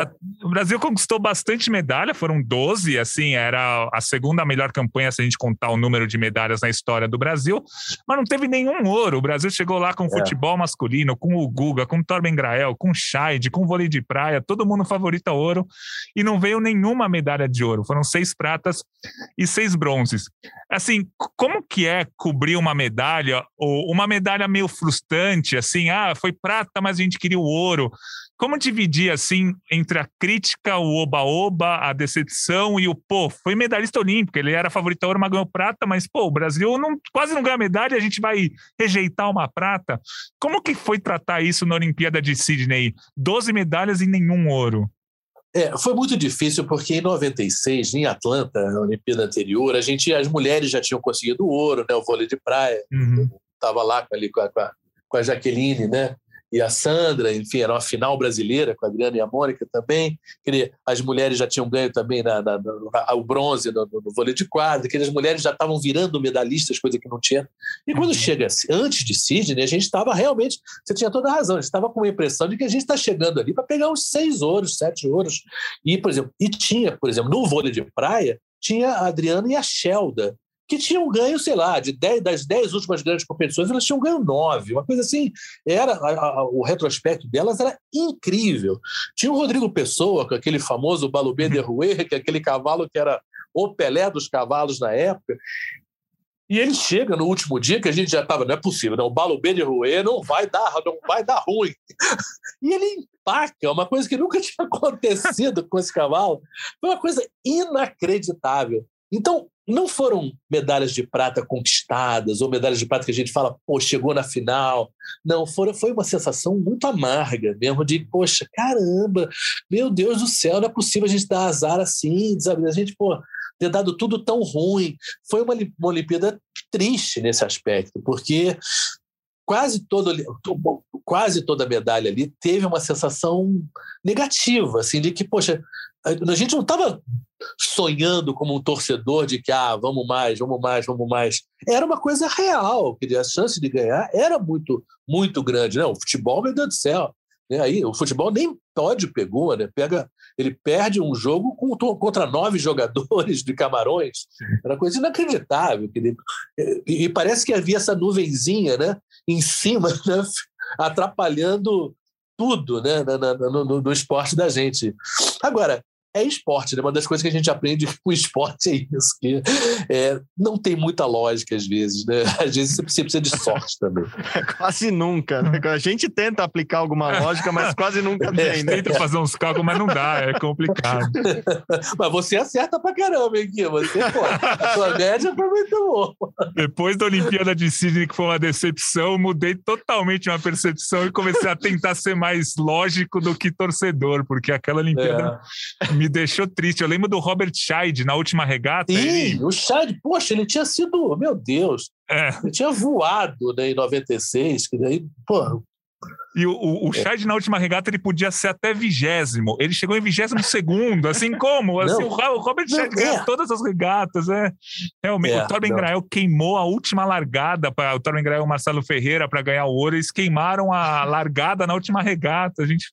a, [laughs] o Brasil conquistou bastante medalha, foram 12, assim, era a segunda melhor campanha se a gente contar o número de medalhas na história do Brasil, mas não teve nenhum ouro. O Brasil chegou lá com é. futebol masculino, com o Guga, com o Torben Grael, com o Scheid, com o vôlei de praia, todo mundo favorito a ouro, e não veio nenhuma medalha de ouro. Foram seis pratas e seis bronzes. Assim, como que é cobrir uma medalha, ou uma medalha meio frustrante, assim, ah, foi prata, mas a gente queria o ouro. Como dividir, assim, entre a crítica, o oba-oba, a decepção e o, pô, foi medalhista olímpico, ele era favorito a ouro, mas ganhou prata, mas, pô, o Brasil não, quase não ganha medalha, a gente vai rejeitar uma prata. Como que foi tratar isso na Olimpíada de Sydney? Doze medalhas e nenhum ouro. É, foi muito difícil porque em 96, em Atlanta, na Olimpíada anterior, a gente, as mulheres já tinham conseguido ouro, né, o vôlei de praia, estava uhum. lá ali com a, com a, com a Jaqueline, né? E a Sandra, enfim, era uma final brasileira com a Adriana e a Mônica também. As mulheres já tinham ganho também na, na, na, o bronze no, no, vôlei de quadra, que as mulheres já estavam virando medalhistas, coisa que não tinha. E quando uhum. chega antes de Sidney, a gente estava realmente. Você tinha toda a razão, a gente estava com a impressão de que a gente está chegando ali para pegar uns seis ouros, sete ouros. E, por exemplo, e tinha, por exemplo, no vôlei de praia, tinha a Adriana e a Shelda, que tinham ganho, sei lá, de dez, das dez últimas grandes competições, elas tinham ganho nove. Uma coisa assim, era a, a, o retrospecto delas era incrível. Tinha o Rodrigo Pessoa, com aquele famoso Balubê de Rouet, [laughs] que é aquele cavalo que era o Pelé dos cavalos na época. E ele chega no último dia que a gente já estava, não é possível, não, o Balubê de Rouet não vai dar, não vai dar ruim. [laughs] E ele empaca, uma coisa que nunca [laughs] tinha acontecido com esse cavalo. Foi uma coisa inacreditável. Então, não foram medalhas de prata conquistadas ou medalhas de prata que a gente fala, pô, chegou na final. Não, foram, foi uma sensação muito amarga mesmo de, poxa, caramba, meu Deus do céu, não é possível a gente dar azar assim, sabe? A gente, pô, ter dado tudo tão ruim. Foi uma, uma Olimpíada triste nesse aspecto, porque quase toda, quase toda medalha ali teve uma sensação negativa, assim, de que, poxa, a gente não estava sonhando como um torcedor de que, ah, vamos mais, vamos mais, vamos mais. Era uma coisa real, que a chance de ganhar era muito, muito grande. Não, o futebol, meu Deus do céu. Né? Aí, o futebol nem pode pegou, né? Pega, ele perde um jogo contra nove [laughs] jogadores de Camarões. Era coisa inacreditável. E, e parece que havia essa nuvenzinha né, em cima, [laughs] né, atrapalhando tudo né, no, no, no esporte da gente. Agora, é esporte, né? Uma das coisas que a gente aprende [laughs] com o esporte é isso, que é, não tem muita lógica às vezes, né? Às vezes você precisa de sorte também. [laughs] quase nunca, né? A gente tenta aplicar alguma lógica, mas quase nunca é, tem, né? Tenta fazer uns cálculos, mas não dá, é complicado. [laughs] mas você acerta pra caramba, hein, Gui? Você, pô, a sua média foi muito boa. Depois da Olimpíada de Sydney, que foi uma decepção, mudei totalmente uma percepção e comecei a tentar ser mais lógico do que torcedor, porque aquela Olimpíada é me deixou triste. Eu lembro do Robert Scheid na última regata. Sim, ele... o Scheid, poxa, ele tinha sido, meu Deus, é. ele tinha voado né, em 96, que daí, pô, e o, o, o Scheid, na última regata, ele podia ser até vigésimo. Ele chegou em vigésimo segundo. Assim como? Assim, o, o Robert Scheid ganhou é. todas as regatas. É. Realmente, é, o Torben Grael queimou a última largada. Pra, o Torben Grael e o Marcelo Ferreira para ganhar o ouro. Eles queimaram a largada na última regata. A gente...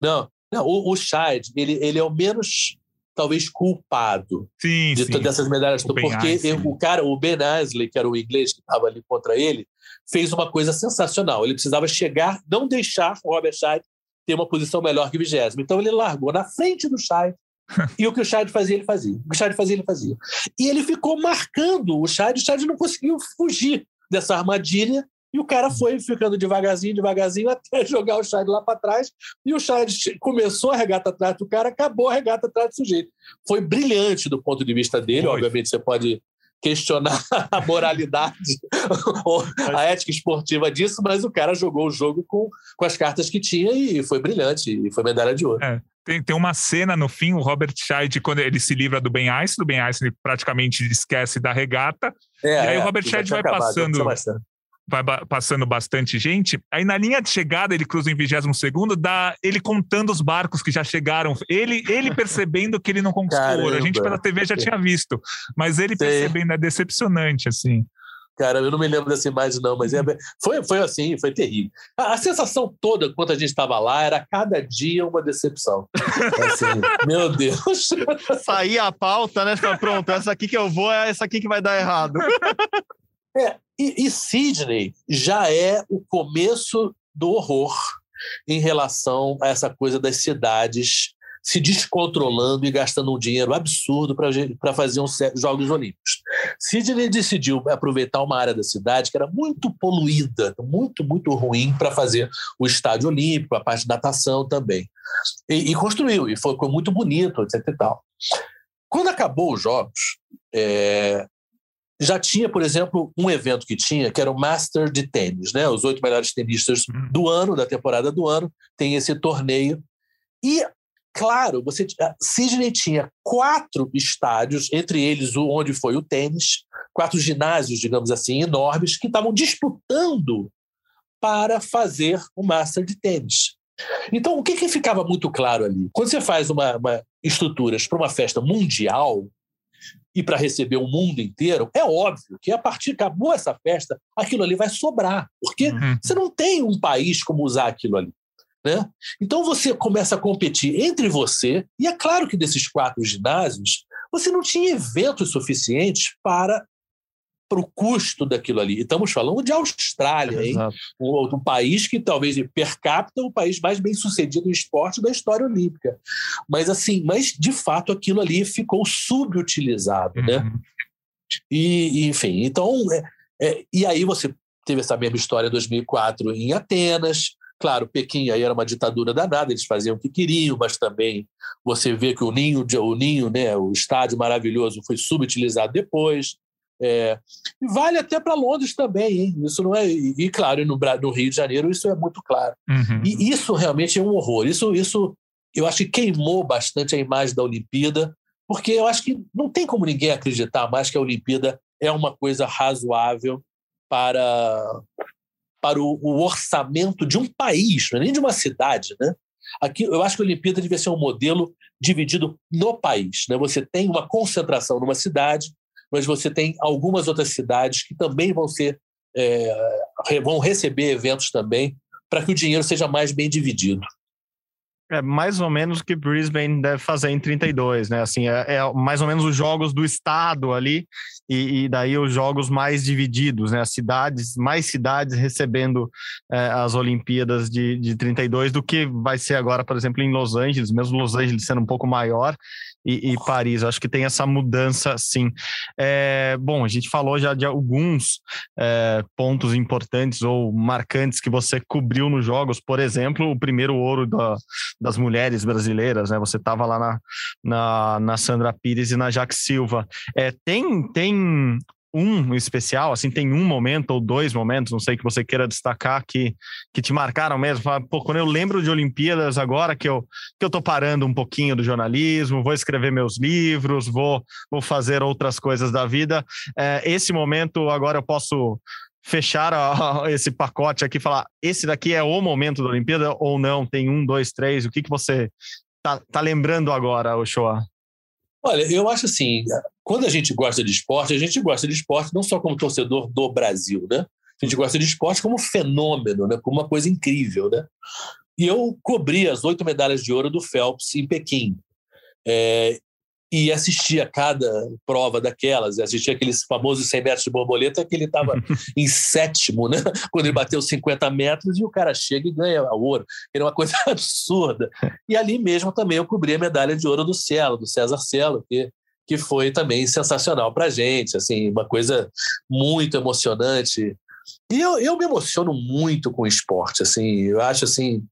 Não, não, o, o Scheid, ele, ele é o menos talvez culpado sim, de sim. todas essas medalhas, o porque o cara, o Ben Asley, que era o inglês que estava ali contra ele, fez uma coisa sensacional. Ele precisava chegar, não deixar o Robert Scheid ter uma posição melhor que o vigésimo. Então ele largou na frente do Scheid [laughs] e o que o Scheid fazia, ele fazia. O que o Scheid fazia, ele fazia. E ele ficou marcando o Scheid, o Scheid não conseguiu fugir dessa armadilha e o cara foi ficando devagarzinho, devagarzinho, [laughs] até jogar o Chad lá para trás. E o Chad começou a regata atrás do cara, acabou a regata atrás do sujeito. Foi brilhante do ponto de vista dele. Foi. Obviamente, você pode questionar [laughs] a moralidade [laughs] ou a ética esportiva disso, mas o cara jogou o jogo com, com as cartas que tinha e foi brilhante, e foi medalha de ouro. É. Tem, tem uma cena no fim, o Robert Scheid, quando ele se livra do Ben Ice, do Ben Ice ele praticamente esquece da regata, é, e aí é, o Robert Scheid vai acabado, passando vai passando bastante gente. Aí na linha de chegada, ele cruza em 22 segundo, dá ele contando os barcos que já chegaram. Ele, ele [laughs] percebendo que ele não conquistou ouro. A gente pela TV já tinha visto, mas ele Sei. percebendo é decepcionante, assim. Cara, eu não me lembro dessa imagem, não, mas é, foi, foi assim, foi terrível. A, a sensação toda, enquanto a gente estava lá, era cada dia uma decepção. [laughs] Assim, meu Deus. [laughs] Saía a pauta, né? Pronto, essa aqui que eu vou é essa aqui que vai dar errado. É, e, e Sydney já é o começo do horror em relação a essa coisa das cidades se descontrolando e gastando um dinheiro absurdo para fazer uns Jogos Olímpicos. Sidney decidiu aproveitar uma área da cidade que era muito poluída, muito, muito ruim para fazer o estádio olímpico, a parte da natação também. E, e construiu, e foi, muito bonito, etc. E tal. Quando acabou os Jogos, é, já tinha, por exemplo, um evento que tinha, que era o Master de Tênis, né? Os oito melhores tenistas uhum. do ano, da temporada do ano, tem esse torneio. E, claro, você Sidney tinha quatro estádios, entre eles o onde foi o tênis, quatro ginásios, digamos assim, enormes, que estavam disputando para fazer o Master de Tênis. Então, o que, que ficava muito claro ali? Quando você faz uma, uma estruturas para uma festa mundial, e para receber o mundo inteiro, é óbvio que a partir que acabou essa festa, aquilo ali vai sobrar, porque uhum. você não tem um país como usar aquilo ali. Né? Então você começa a competir entre você, e é claro que desses quatro ginásios, você não tinha eventos suficientes para para o custo daquilo ali. E estamos falando de Austrália, hein? Um, um, país que talvez per capita é o país mais bem sucedido em esporte da história olímpica. Mas assim, mas de fato aquilo ali ficou subutilizado, né? uhum. né? E, enfim, então é, é, e aí você teve essa mesma história em 2004 em Atenas. Claro, Pequim aí era uma ditadura danada, eles faziam o que queriam, mas também você vê que o ninho, o ninho, né, o estádio maravilhoso foi subutilizado depois. É, vale até para Londres também, hein? Isso não é. E, e claro, no, no, Rio de Janeiro isso é muito claro. Uhum. E isso realmente é um horror. Isso, isso eu acho que queimou bastante a imagem da Olimpíada, porque eu acho que não tem como ninguém acreditar mais que a Olimpíada é uma coisa razoável para para o, o, orçamento de um país, não é nem de uma cidade, né? Aqui, eu acho que a Olimpíada devia ser um modelo dividido no país. Né? Você tem uma concentração numa cidade, mas você tem algumas outras cidades que também vão ser é, vão receber eventos também para que o dinheiro seja mais bem dividido. É mais ou menos o que Brisbane deve fazer em 32, né? Assim, é, é mais ou menos os jogos do estado ali e, e, daí os jogos mais divididos, né? As cidades, mais cidades recebendo é, as Olimpíadas de, de 32 do que vai ser agora, por exemplo, em Los Angeles, mesmo Los Angeles sendo um pouco maior e, e Paris. Acho que tem essa mudança, sim. É, bom, a gente falou já de alguns é, pontos importantes ou marcantes que você cobriu nos jogos. Por exemplo, o primeiro ouro da, das mulheres brasileiras, né? Você estava lá na, na, na, Sandra Pires e na Jaque Silva. É, tem, tem um especial, assim, tem um momento ou dois momentos, não sei que você queira destacar que, que te marcaram mesmo? Pô, quando eu lembro de Olimpíadas agora que eu que eu tô parando um pouquinho do jornalismo, vou escrever meus livros, vou vou fazer outras coisas da vida. É, esse momento agora eu posso fechar a, [laughs] esse pacote aqui, falar esse daqui é o momento da Olimpíada ou não? Tem um, dois, três? O que que você tá, tá lembrando agora, Ochoa? Olha, eu acho assim, quando a gente gosta de esporte, a gente gosta de esporte não só como torcedor do Brasil, né? A gente gosta de esporte como fenômeno, né? como uma coisa incrível. Né? E eu cobri as oito medalhas de ouro do Phelps em Pequim. É, e assistia cada prova daquelas, assistia aqueles famosos 100 metros de borboleta que ele estava [laughs] em sétimo, né? quando ele bateu 50 metros e o cara chega e ganha o ouro. Era uma coisa [laughs] absurda. E ali mesmo também eu cobri a medalha de ouro do Cielo, do César Cielo, que, que foi também sensacional para gente, assim, uma coisa muito emocionante. E eu, eu me emociono muito com esporte, assim, eu acho assim,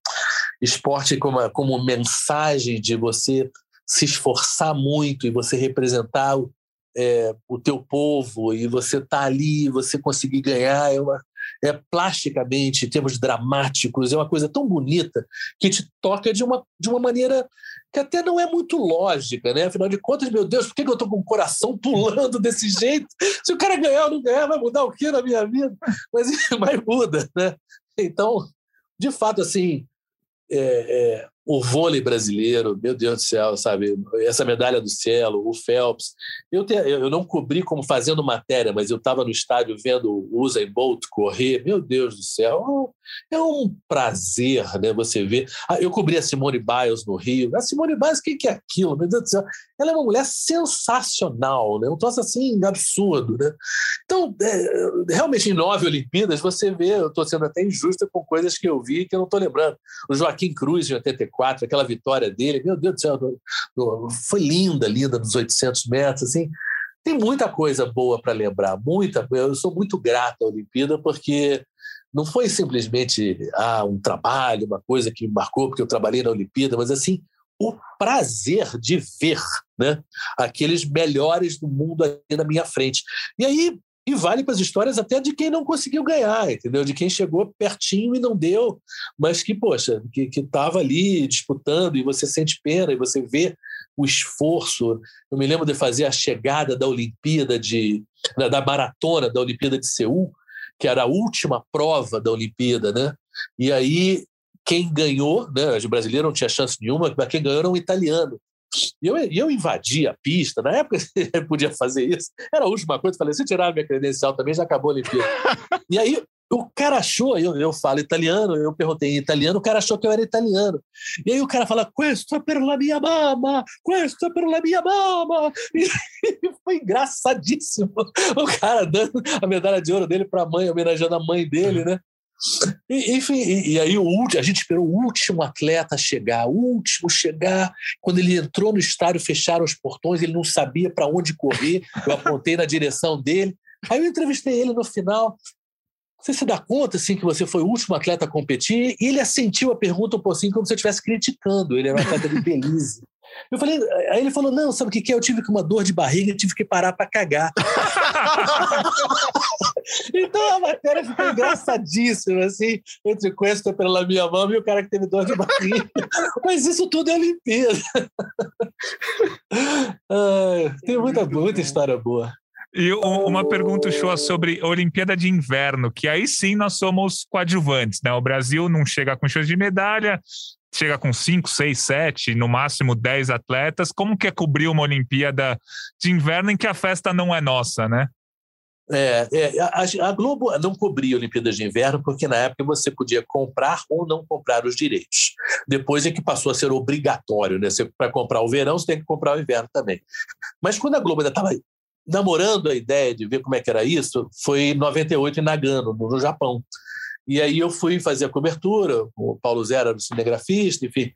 esporte como, como mensagem de você se esforçar muito e você representar o, é, o teu povo e você tá ali, você conseguir ganhar, é, uma, é plasticamente, em termos dramáticos, é uma coisa tão bonita que te toca de uma, de uma maneira que até não é muito lógica, né? Afinal de contas, meu Deus, por que eu estou com o coração pulando desse [laughs] jeito? Se o cara ganhar ou não ganhar, vai mudar o que na minha vida? Mas, [laughs] mas muda, né? Então, de fato, assim, é, é, o vôlei brasileiro, meu Deus do céu, sabe? Essa medalha do Cielo, o Phelps. Eu, te, eu não cobri como fazendo matéria, mas eu estava no estádio vendo o Usain Bolt correr. Meu Deus do céu, é um prazer, né? Você ver. Ah, eu cobri a Simone Biles no Rio. A Simone Biles, o que, que é aquilo? Meu Deus do céu. Ela é uma mulher sensacional, né? Um troço assim absurdo, né? Então, é, realmente, em nove Olimpíadas, você vê, eu estou sendo até injusta com coisas que eu vi que eu não estou lembrando. O Joaquim Cruz, em 84, 94, aquela vitória dele, meu Deus do céu, foi linda, linda nos 800 metros, assim. Tem muita coisa boa para lembrar, muita. Eu sou muito grato à Olimpíada porque não foi simplesmente ah, um trabalho, uma coisa que me marcou porque eu trabalhei na Olimpíada, mas assim o prazer de ver né, aqueles melhores do mundo ali na minha frente. E aí e vale para as histórias até de quem não conseguiu ganhar, entendeu? De quem chegou pertinho e não deu, mas que, poxa, que estava ali disputando e você sente pena e você vê o esforço. Eu me lembro de fazer a chegada da Olimpíada de da maratona da Olimpíada de Seul, que era a última prova da Olimpíada, né? E aí quem ganhou, né? O brasileiro não tinha chance nenhuma, mas quem ganhou era um italiano. E eu, eu invadi a pista, na época [laughs] eu podia fazer isso, era a última coisa, falei, se tirar minha credencial também, já acabou a Olimpíada. e aí o cara achou, eu, eu falo italiano, eu perguntei em italiano, o cara achou que eu era italiano. E aí o cara fala, questo é per la mia mamma, questo é per la mia mamma. E, e foi engraçadíssimo. O cara dando a medalha de ouro dele para a mãe, homenageando a mãe dele, né? E, enfim, e, e, aí o último, a gente esperou o último atleta chegar, o último chegar. Quando ele entrou no estádio, fecharam os portões, ele não sabia para onde correr. Eu apontei na direção dele. Aí eu entrevistei ele no final. Você se dá conta assim que você foi o último atleta a competir? E ele assentiu a pergunta um pouquinho como se eu estivesse criticando. Ele era um atleta de Belize. Eu falei, aí ele falou: não, sabe o que, que é? Eu tive uma dor de barriga e tive que parar para cagar. [laughs] então a matéria ficou engraçadíssima, assim, entre Cuesta pela minha mão e o cara que teve dor de barriga. [laughs] Mas isso tudo é Olimpíada. [laughs] tem muita, muita história boa. E uma pergunta show sobre Olimpíada de Inverno, que aí sim nós somos coadjuvantes, né? O Brasil não chega com chance de medalha, chega com 5, 6, 7, no máximo 10 atletas. Como que é cobrir uma Olimpíada de Inverno em que a festa não é nossa, né? É, é a, a, Globo não cobria Olimpíadas de Inverno porque na época você podia comprar ou não comprar os direitos. Depois é que passou a ser obrigatório, né? Para comprar o verão, você tem que comprar o inverno também. Mas quando a Globo ainda estava namorando a ideia de ver como é que era isso, foi em 98 em Nagano, no Japão. E aí eu fui fazer a cobertura, o Paulo Zera era cinegrafista, enfim,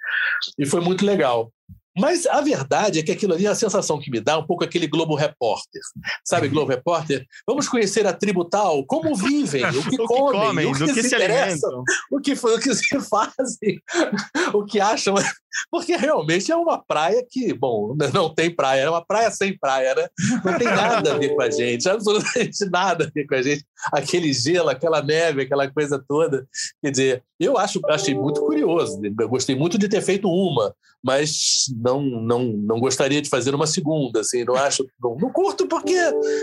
e foi muito legal. Mas a verdade é que aquilo ali, a sensação que me dá, um pouco aquele Globo Repórter. Sabe, Globo Repórter? Vamos conhecer a tribo tal, como vivem, o que, [laughs] o que comem, comem, o que, que se, se interessam, o que, o que se [laughs] fazem, o que acham. Porque realmente é uma praia que, bom, [laughs] não tem praia, é uma praia sem praia, né? Não tem nada a ver com a gente, absolutamente nada a ver com a gente. Aquele gelo, aquela neve, aquela coisa toda. Quer dizer, eu acho, achei muito curioso, eu gostei muito de ter feito uma, mas não, não, não gostaria de fazer uma segunda, assim, não acho, não, não curto porque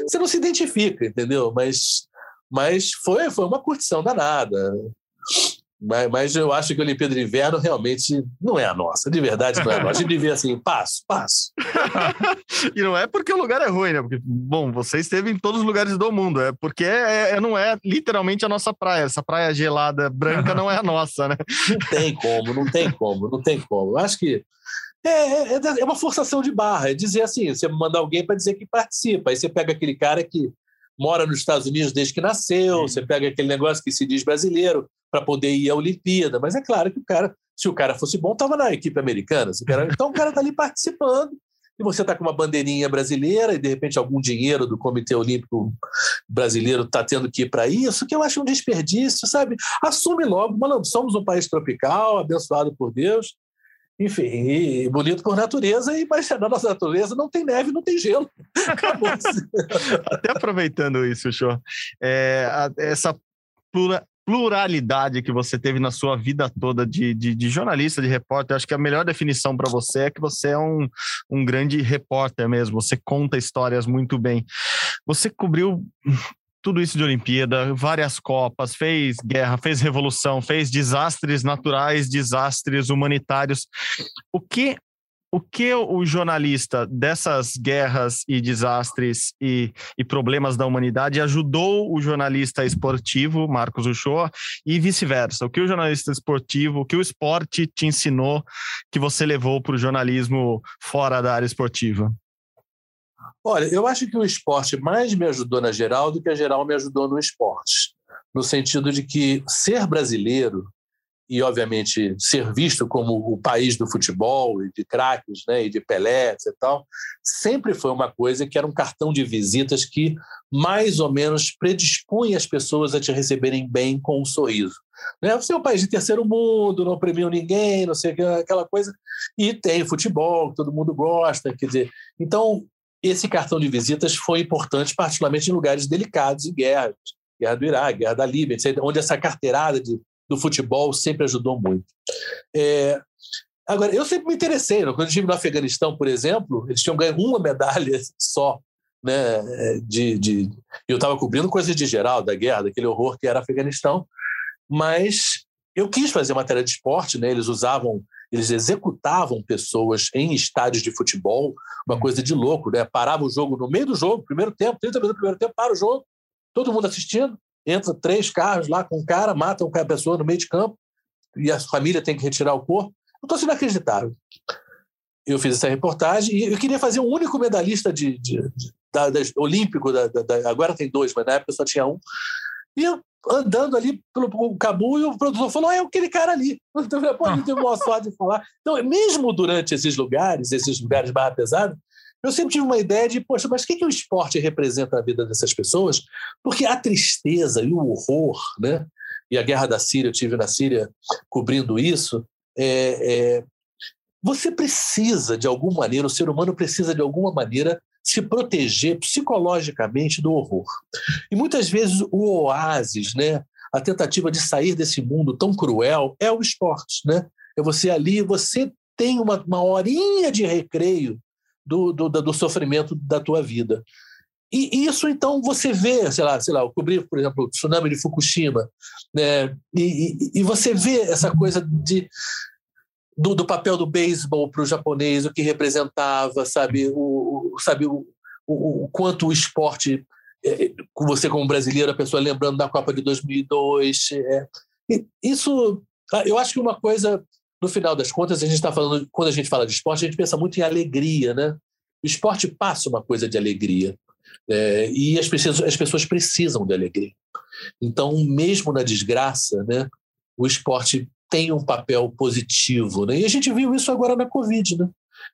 você não se identifica, entendeu? Mas, mas foi, foi uma curtição danada. Mas, mas eu acho que a Olimpíada de Inverno realmente não é a nossa, de verdade não é a nossa. A gente devia assim, passo, passo. [laughs] e não é porque o lugar é ruim, né? Porque, bom, você esteve em todos os lugares do mundo, é porque é, é, não é literalmente a nossa praia. Essa praia gelada branca não é a nossa, né? Não tem como, não tem como, não tem como. Eu acho que é, é, é, é uma forçação de barra, é dizer assim, você manda alguém para dizer que participa, aí você pega aquele cara que mora nos Estados Unidos desde que nasceu, você pega aquele negócio que se diz brasileiro para poder ir à Olimpíada, mas é claro que o cara, se o cara fosse bom, estava na equipe americana, então o cara está ali participando, e você está com uma bandeirinha brasileira e de repente algum dinheiro do Comitê Olímpico Brasileiro está tendo que ir para isso, que eu acho um desperdício, sabe? Assume logo, mano, somos um país tropical, abençoado por Deus, enfim, bonito por natureza, e mas na nossa natureza não tem neve, não tem gelo. [laughs] Acabou. Até aproveitando isso, show, é, essa plura, pluralidade que você teve na sua vida toda de, de, de jornalista, de repórter, acho que a melhor definição para você é que você é um, um grande repórter mesmo, você conta histórias muito bem. Você cobriu tudo isso de Olimpíada, várias Copas, fez guerra, fez revolução, fez desastres naturais, desastres humanitários. O que o que o jornalista dessas guerras e desastres e, e, problemas da humanidade ajudou o jornalista esportivo, Marcos Uchoa, e vice-versa? O que o jornalista esportivo, o que o esporte te ensinou que você levou para o jornalismo fora da área esportiva? Olha, eu acho que o esporte mais me ajudou na geral do que a geral me ajudou no esporte. No sentido de que ser brasileiro e, obviamente, ser visto como o país do futebol e de craques né, e de Pelé e tal, sempre foi uma coisa que era um cartão de visitas que mais ou menos predispunha as pessoas a te receberem bem com um sorriso. Né? Você é um país de terceiro mundo, não premiu ninguém, não sei aquela coisa, e tem futebol, todo mundo gosta, quer dizer, então esse cartão de visitas foi importante, particularmente em lugares delicados e guerras, guerra do Iraque, guerra da Líbia, onde essa carteirada de, do futebol sempre ajudou muito. É, agora, eu sempre me interessei, quando eu estive no Afeganistão, por exemplo, eles tinham ganho uma medalha [laughs] só, né, de, de eu estava cobrindo coisas de geral da guerra, daquele horror que era Afeganistão, mas eu quis fazer matéria de esporte, né, eles usavam eles executavam pessoas em estádios de futebol, uma hum. coisa de louco, né? Parava o jogo no meio do jogo, primeiro tempo, 30 minutos do primeiro tempo, para o jogo, todo mundo assistindo, entra três carros lá com um cara, matam a pessoa no meio de campo, e a família tem que retirar o corpo. Eu estou sendo inacreditável. Eu fiz essa reportagem e eu queria fazer um único medalhista de, de, de da, da, olímpico, da, agora tem dois, mas na época só tinha um. E eu andando ali pelo Cabu e o produtor falou: ah, é aquele cara ali. [laughs] Então, eu falei, não [laughs] sorte de falar. Então, mesmo durante esses lugares, esses lugares barra pesada, eu sempre tive uma ideia de, poxa, mas o que, que o esporte representa na vida dessas pessoas? Porque a tristeza e o horror, né? E a guerra da Síria, eu tive na Síria cobrindo isso. É, é, você precisa, de alguma maneira, o ser humano precisa, de alguma maneira, se proteger psicologicamente do horror. E muitas vezes o oásis, né, a tentativa de sair desse mundo tão cruel é o esporte. Né? É você ali, você tem uma, uma horinha de recreio do, do, do sofrimento da tua vida. e isso, então, você vê, sei lá, sei lá, eu cobri, por exemplo, o tsunami de Fukushima, né? e, e, e você vê essa coisa de, do, do papel do beisebol para o japonês, o que representava, sabe, o, o sabe o, o, o, quanto o esporte, é, você como brasileiro, a pessoa lembrando da Copa de 2002, é, isso, eu acho que uma coisa, no final das contas, a gente está falando, quando a gente fala de esporte, a gente pensa muito em alegria, né? O esporte passa uma coisa de alegria. É, e as pessoas, as pessoas precisam de alegria. Então, mesmo na desgraça, né, o esporte tem um papel positivo. Né? E a gente viu isso agora na Covid. Né?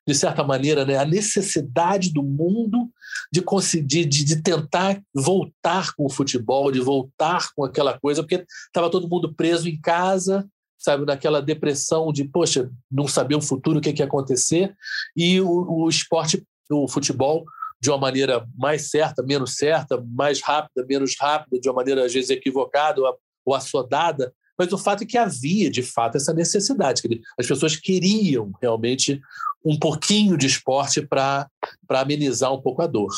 De certa maneira, né, a necessidade do mundo de conseguir, de, de tentar voltar com o futebol, de voltar com aquela coisa, porque estava todo mundo preso em casa, sabe, naquela depressão de, poxa, não saber o futuro, o que, que ia acontecer, e o, o esporte, o futebol, de uma maneira mais certa, menos certa, mais rápida, menos rápida, de uma maneira às vezes equivocada ou assodada, mas o fato é que havia de fato essa necessidade, as pessoas queriam realmente um pouquinho de esporte para amenizar um pouco a dor.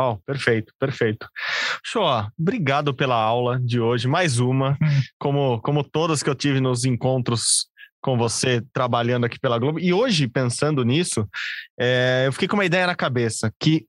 Oh, perfeito, perfeito. Shoa, obrigado pela aula de hoje, mais uma, [laughs] como, como todas que eu tive nos encontros com você trabalhando aqui pela Globo. E hoje, pensando nisso, é, eu fiquei com uma ideia na cabeça que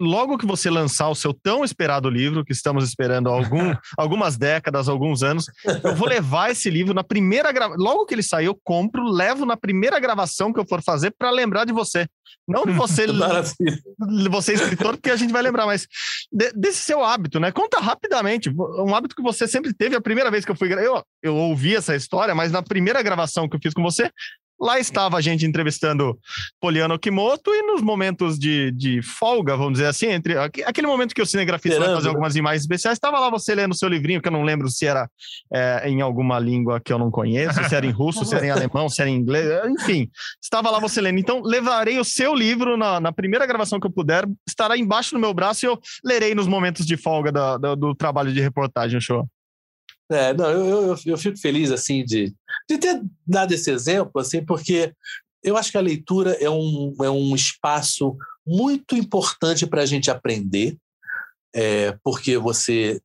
logo que você lançar o seu tão esperado livro, que estamos esperando algum, [laughs] algumas décadas, alguns anos, eu vou levar esse livro na primeira gravação. Logo que ele sair, eu compro, levo na primeira gravação que eu for fazer para lembrar de você. Não de você, [laughs] você escritor, porque a gente vai lembrar, mas de, desse seu hábito, né? Conta rapidamente. Um hábito que você sempre teve. A primeira vez que eu fui. Eu, eu ouvi essa história, mas na primeira gravação que eu fiz com você, Lá estava a gente entrevistando Poliano Kimoto e nos momentos de, de folga, vamos dizer assim, entre aquele momento que o cinegrafista vai fazer algumas imagens especiais, estava lá você lendo seu livrinho, que eu não lembro se era é, em alguma língua que eu não conheço, se era em russo, se era em alemão, se era em inglês, enfim, estava lá você lendo. Então, levarei o seu livro na, na primeira gravação que eu puder, estará embaixo do meu braço e eu lerei nos momentos de folga da, da, do trabalho de reportagem, show. É, não, eu, eu, eu fico feliz assim de, de ter dado esse exemplo, assim, porque eu acho que a leitura é um, é um espaço muito importante para a gente aprender, é, porque você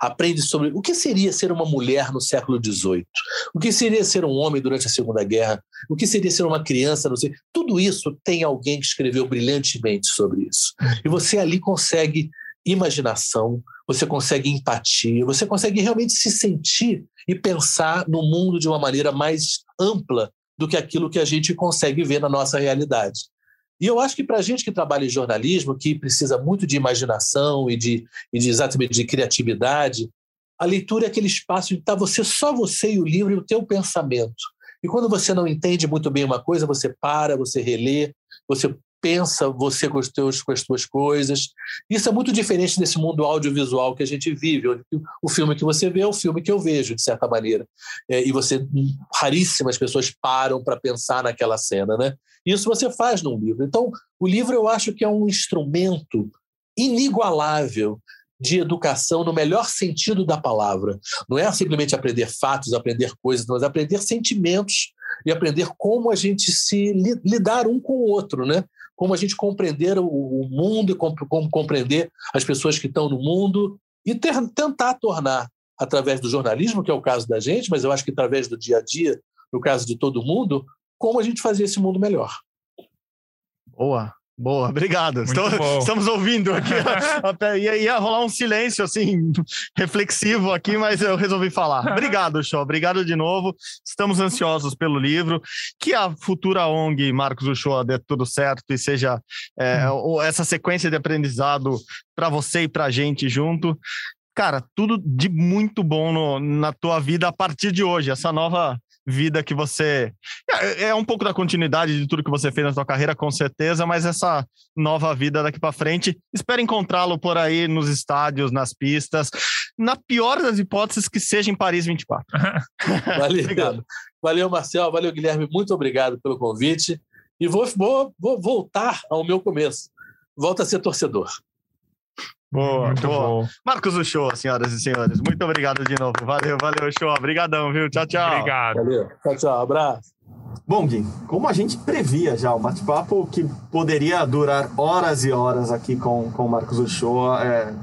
aprende sobre o que seria ser uma mulher no século XVIII, o que seria ser um homem durante a Segunda Guerra, o que seria ser uma criança, não sei. Tudo isso tem alguém que escreveu brilhantemente sobre isso. E você ali consegue imaginação, você consegue empatia, você consegue realmente se sentir e pensar no mundo de uma maneira mais ampla do que aquilo que a gente consegue ver na nossa realidade. E eu acho que para a gente que trabalha em jornalismo, que precisa muito de imaginação e de, e de exatamente de criatividade, a leitura é aquele espaço de estar tá você, só você e o livro e o teu pensamento. E quando você não entende muito bem uma coisa, você para, você relê, você pensa você com, os teus, com as tuas coisas. Isso é muito diferente desse mundo audiovisual que a gente vive, onde o filme que você vê é o filme que eu vejo, de certa maneira. É, e você, raríssimas pessoas param para pensar naquela cena, né? Isso você faz num livro. Então, o livro eu acho que é um instrumento inigualável de educação no melhor sentido da palavra. Não é simplesmente aprender fatos, aprender coisas, mas aprender sentimentos e aprender como a gente se lidar um com o outro, né? Como a gente compreender o, mundo e como compreender as pessoas que estão no mundo e ter, tentar tornar, através do jornalismo, que é o caso da gente, mas eu acho que através do dia a dia, no caso de todo mundo, como a gente fazer esse mundo melhor. Boa. Boa, obrigado. Estou, estamos ouvindo aqui. ia, ia rolar um silêncio assim reflexivo aqui, mas eu resolvi falar. Obrigado, Show. Obrigado de novo. Estamos ansiosos pelo livro. Que a futura ONG Marcos Uchoa dê tudo certo e seja é, hum. essa sequência de aprendizado para você e para a gente junto. Cara, tudo de muito bom no, na tua vida a partir de hoje. Essa nova vida que você. É, é, um pouco da continuidade de tudo que você fez na sua carreira, com certeza, mas essa nova vida daqui para frente. Espero encontrá-lo por aí nos estádios, nas pistas. Na pior das hipóteses, que seja em Paris 24. [laughs] Valeu. obrigado. Valeu, Marcel. Valeu, Guilherme. Muito obrigado pelo convite. E vou, vou, vou voltar ao meu começo. Volta a ser torcedor. Boa, Muito boa. bom. Marcos Uchoa, senhoras e senhores. Muito obrigado de novo. Valeu, valeu, Uchoa. Obrigadão, viu? Tchau, tchau. Obrigado. Valeu. Tchau, tchau. Abraço. Bom, Gui, como a gente previa já, o bate-papo que poderia durar horas e horas aqui com, com o Marcos Uchoa, é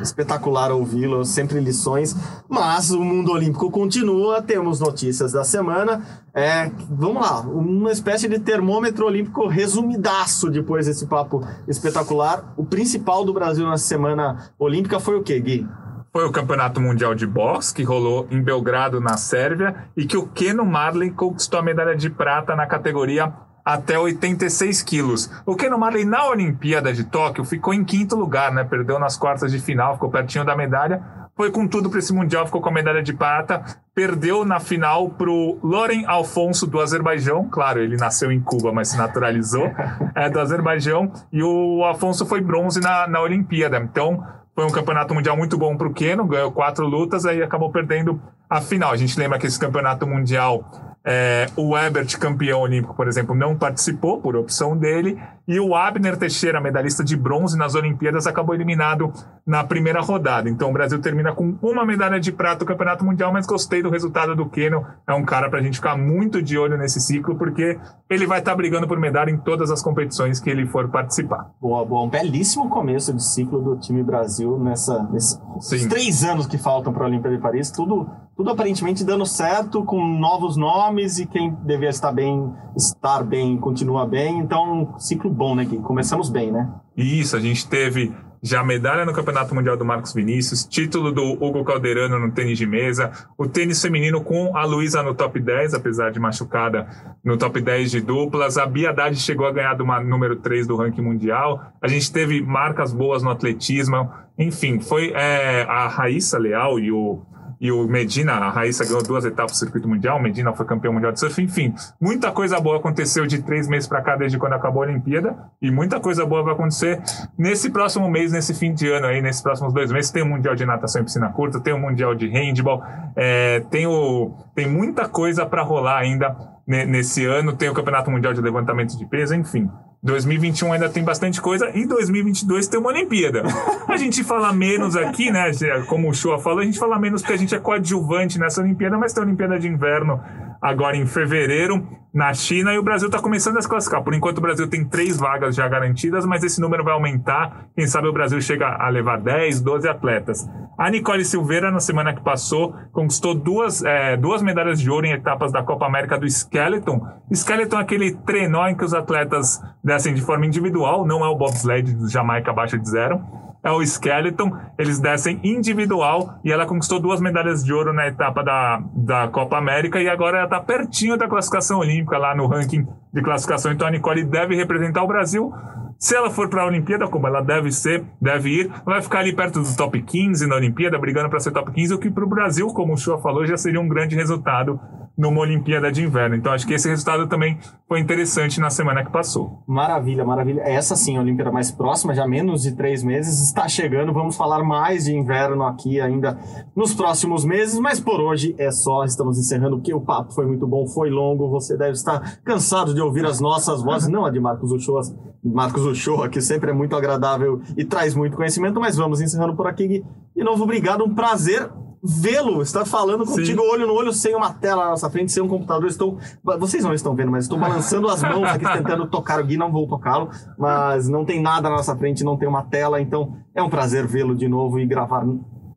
espetacular ouvi-lo, sempre lições, mas o mundo olímpico continua, temos notícias da semana, é, vamos lá, uma espécie de termômetro olímpico resumidaço depois desse papo espetacular. O principal do Brasil na semana olímpica foi o quê, Gui? Foi o Campeonato Mundial de Boxe, que rolou em Belgrado, na Sérvia, e que o Keno Marley conquistou a medalha de prata na categoria até 86 quilos. O Keno Marley, na Olimpíada de Tóquio, ficou em quinto lugar, né? Perdeu nas quartas de final, ficou pertinho da medalha. Foi com tudo para esse Mundial, ficou com a medalha de prata. Perdeu na final pro Loren Alfonso do Azerbaijão. Claro, ele nasceu em Cuba, mas se naturalizou. [laughs] É do Azerbaijão. E o Afonso foi bronze na, na Olimpíada. Então, foi um campeonato mundial muito bom para o Keno, ganhou quatro lutas, aí acabou perdendo a final. A gente lembra que esse campeonato mundial, é, o Ebert, campeão olímpico, por exemplo, não participou por opção dele, e o Abner Teixeira, medalhista de bronze nas Olimpíadas, acabou eliminado na primeira rodada. Então o Brasil termina com uma medalha de prata no campeonato mundial, mas gostei do resultado do Keno. É um cara para a gente ficar muito de olho nesse ciclo, porque ele vai estar brigando por medalha em todas as competições que ele for participar. Boa, boa. Um belíssimo começo de ciclo do time Brasil nessa, nesses Sim. três anos que faltam para a Olimpíada de Paris. Tudo, tudo aparentemente dando certo, com novos nomes e quem devia estar bem, estar bem, continua bem. Então, ciclo bom, né, Gui? Começamos bem, né? Isso, a gente teve já medalha no Campeonato Mundial do Marcos Vinícius, título do Hugo Calderano no tênis de mesa, o tênis feminino com a Luísa no top 10, apesar de machucada no top 10 de duplas, a Bia Haddad chegou a ganhar do número 3 do ranking mundial, a gente teve marcas boas no atletismo, enfim, foi é, a Raíssa Leal e o e o Medina, a Raíssa ganhou duas etapas do circuito mundial, o Medina foi campeão mundial de surf, enfim, muita coisa boa aconteceu de três meses para cá, desde quando acabou a Olimpíada, e muita coisa boa vai acontecer nesse próximo mês, nesse fim de ano aí, nesses próximos dois meses, tem o Mundial de Natação em Piscina Curta, tem o Mundial de Handball, é, tem, o, tem muita coisa para rolar ainda nesse ano, tem o Campeonato Mundial de Levantamento de Peso, enfim. 2021 ainda tem bastante coisa e 2022 tem uma Olimpíada. A gente fala menos aqui, né? Como o Shoa falou, a gente fala menos porque a gente é coadjuvante nessa Olimpíada, mas tem a Olimpíada de Inverno agora em fevereiro na China e o Brasil está começando a se classificar. Por enquanto o Brasil tem três vagas já garantidas, mas esse número vai aumentar. Quem sabe o Brasil chega a levar 10, 12 atletas. A Nicole Silveira, na semana que passou, conquistou duas, é, duas medalhas de ouro em etapas da Copa América do Skeleton. Skeleton é aquele trenó em que os atletas descem de forma individual, não é o bobsled do Jamaica abaixo de zero é o Skeleton, eles descem individual e ela conquistou duas medalhas de ouro na etapa da, da Copa América e agora ela está pertinho da classificação olímpica lá no ranking de classificação. Então a Nicole deve representar o Brasil. Se ela for para a Olimpíada, como ela deve ser, deve ir, vai ficar ali perto do top 15 na Olimpíada, brigando para ser top 15, o que para o Brasil, como o Chua falou, já seria um grande resultado numa Olimpíada de Inverno. Então acho que esse resultado também foi interessante na semana que passou. Maravilha, maravilha. Essa sim, a Olimpíada mais próxima, já menos de três meses, está chegando. Vamos falar mais de inverno aqui ainda nos próximos meses, mas por hoje é só. Estamos encerrando porque o papo foi muito bom, foi longo. Você deve estar cansado de ouvir as nossas vozes, não a de Marcos Uchoa, Marcos Uchoa, que sempre é muito agradável e traz muito conhecimento, mas vamos encerrando por aqui. Gui. De novo, obrigado, um prazer vê-lo, estar falando contigo olho no olho, sem uma tela na nossa frente, sem um computador. Estou. Vocês não estão vendo, mas estou balançando as mãos aqui, [laughs] tentando tocar o Gui, não vou tocá-lo, mas não tem nada na nossa frente, não tem uma tela, então é um prazer vê-lo de novo e gravar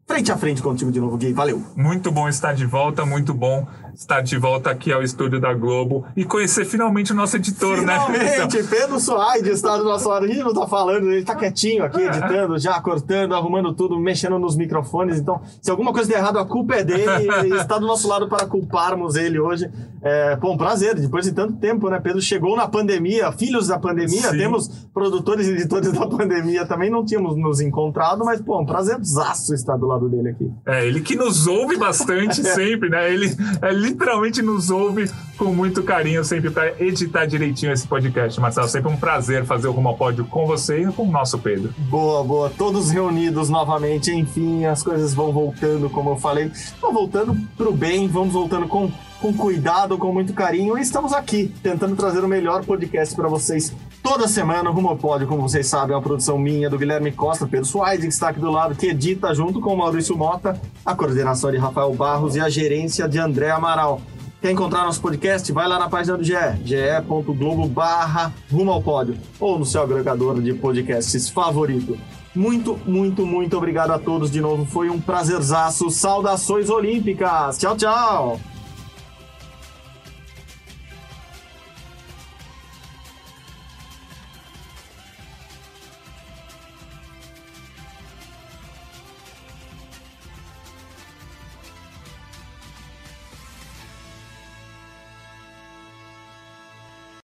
frente a frente contigo de novo, Gui. Valeu. Muito bom estar de volta, muito bom estar de volta aqui ao estúdio da Globo e conhecer finalmente o nosso editor, Finalmente, né? Pedro Soares está do nosso lado. A gente não tá falando, ele tá quietinho aqui, editando, já cortando, arrumando tudo, mexendo nos microfones. Então, se alguma coisa der errado, a culpa é dele e [laughs] está do nosso lado para culparmos ele hoje. É, pô, um prazer, depois de tanto tempo, né? Pedro chegou na pandemia, filhos da pandemia, Sim. temos produtores e editores da pandemia também, não tínhamos nos encontrado, mas, pô, um prazerzaço estar do lado dele aqui. É, ele que nos ouve bastante [laughs] sempre, né? Ele é, literalmente nos ouve com muito carinho sempre para editar direitinho esse podcast. Marcelo, sempre um prazer fazer o Rumo ao Pódio com você e com o nosso Pedro. Boa, boa. Todos reunidos novamente. Enfim, as coisas vão voltando, como eu falei. Vão voltando pro bem, vamos voltando com, com cuidado, com muito carinho. E estamos aqui, tentando trazer o melhor podcast para vocês Toda semana, Rumo ao Pódio, como vocês sabem, é uma produção minha, do Guilherme Costa, Pedro Soares, que está aqui do lado, que edita junto com o Maurício Mota, a coordenação de Rafael Barros e a gerência de André Amaral. Quer encontrar nosso podcast? Vai lá na página do GE, ge.globo barra Rumo ao Pódio, ou no seu agregador de podcasts favorito. Muito, muito, muito obrigado a todos de novo. Foi um prazerzaço. Saudações olímpicas. Tchau, tchau.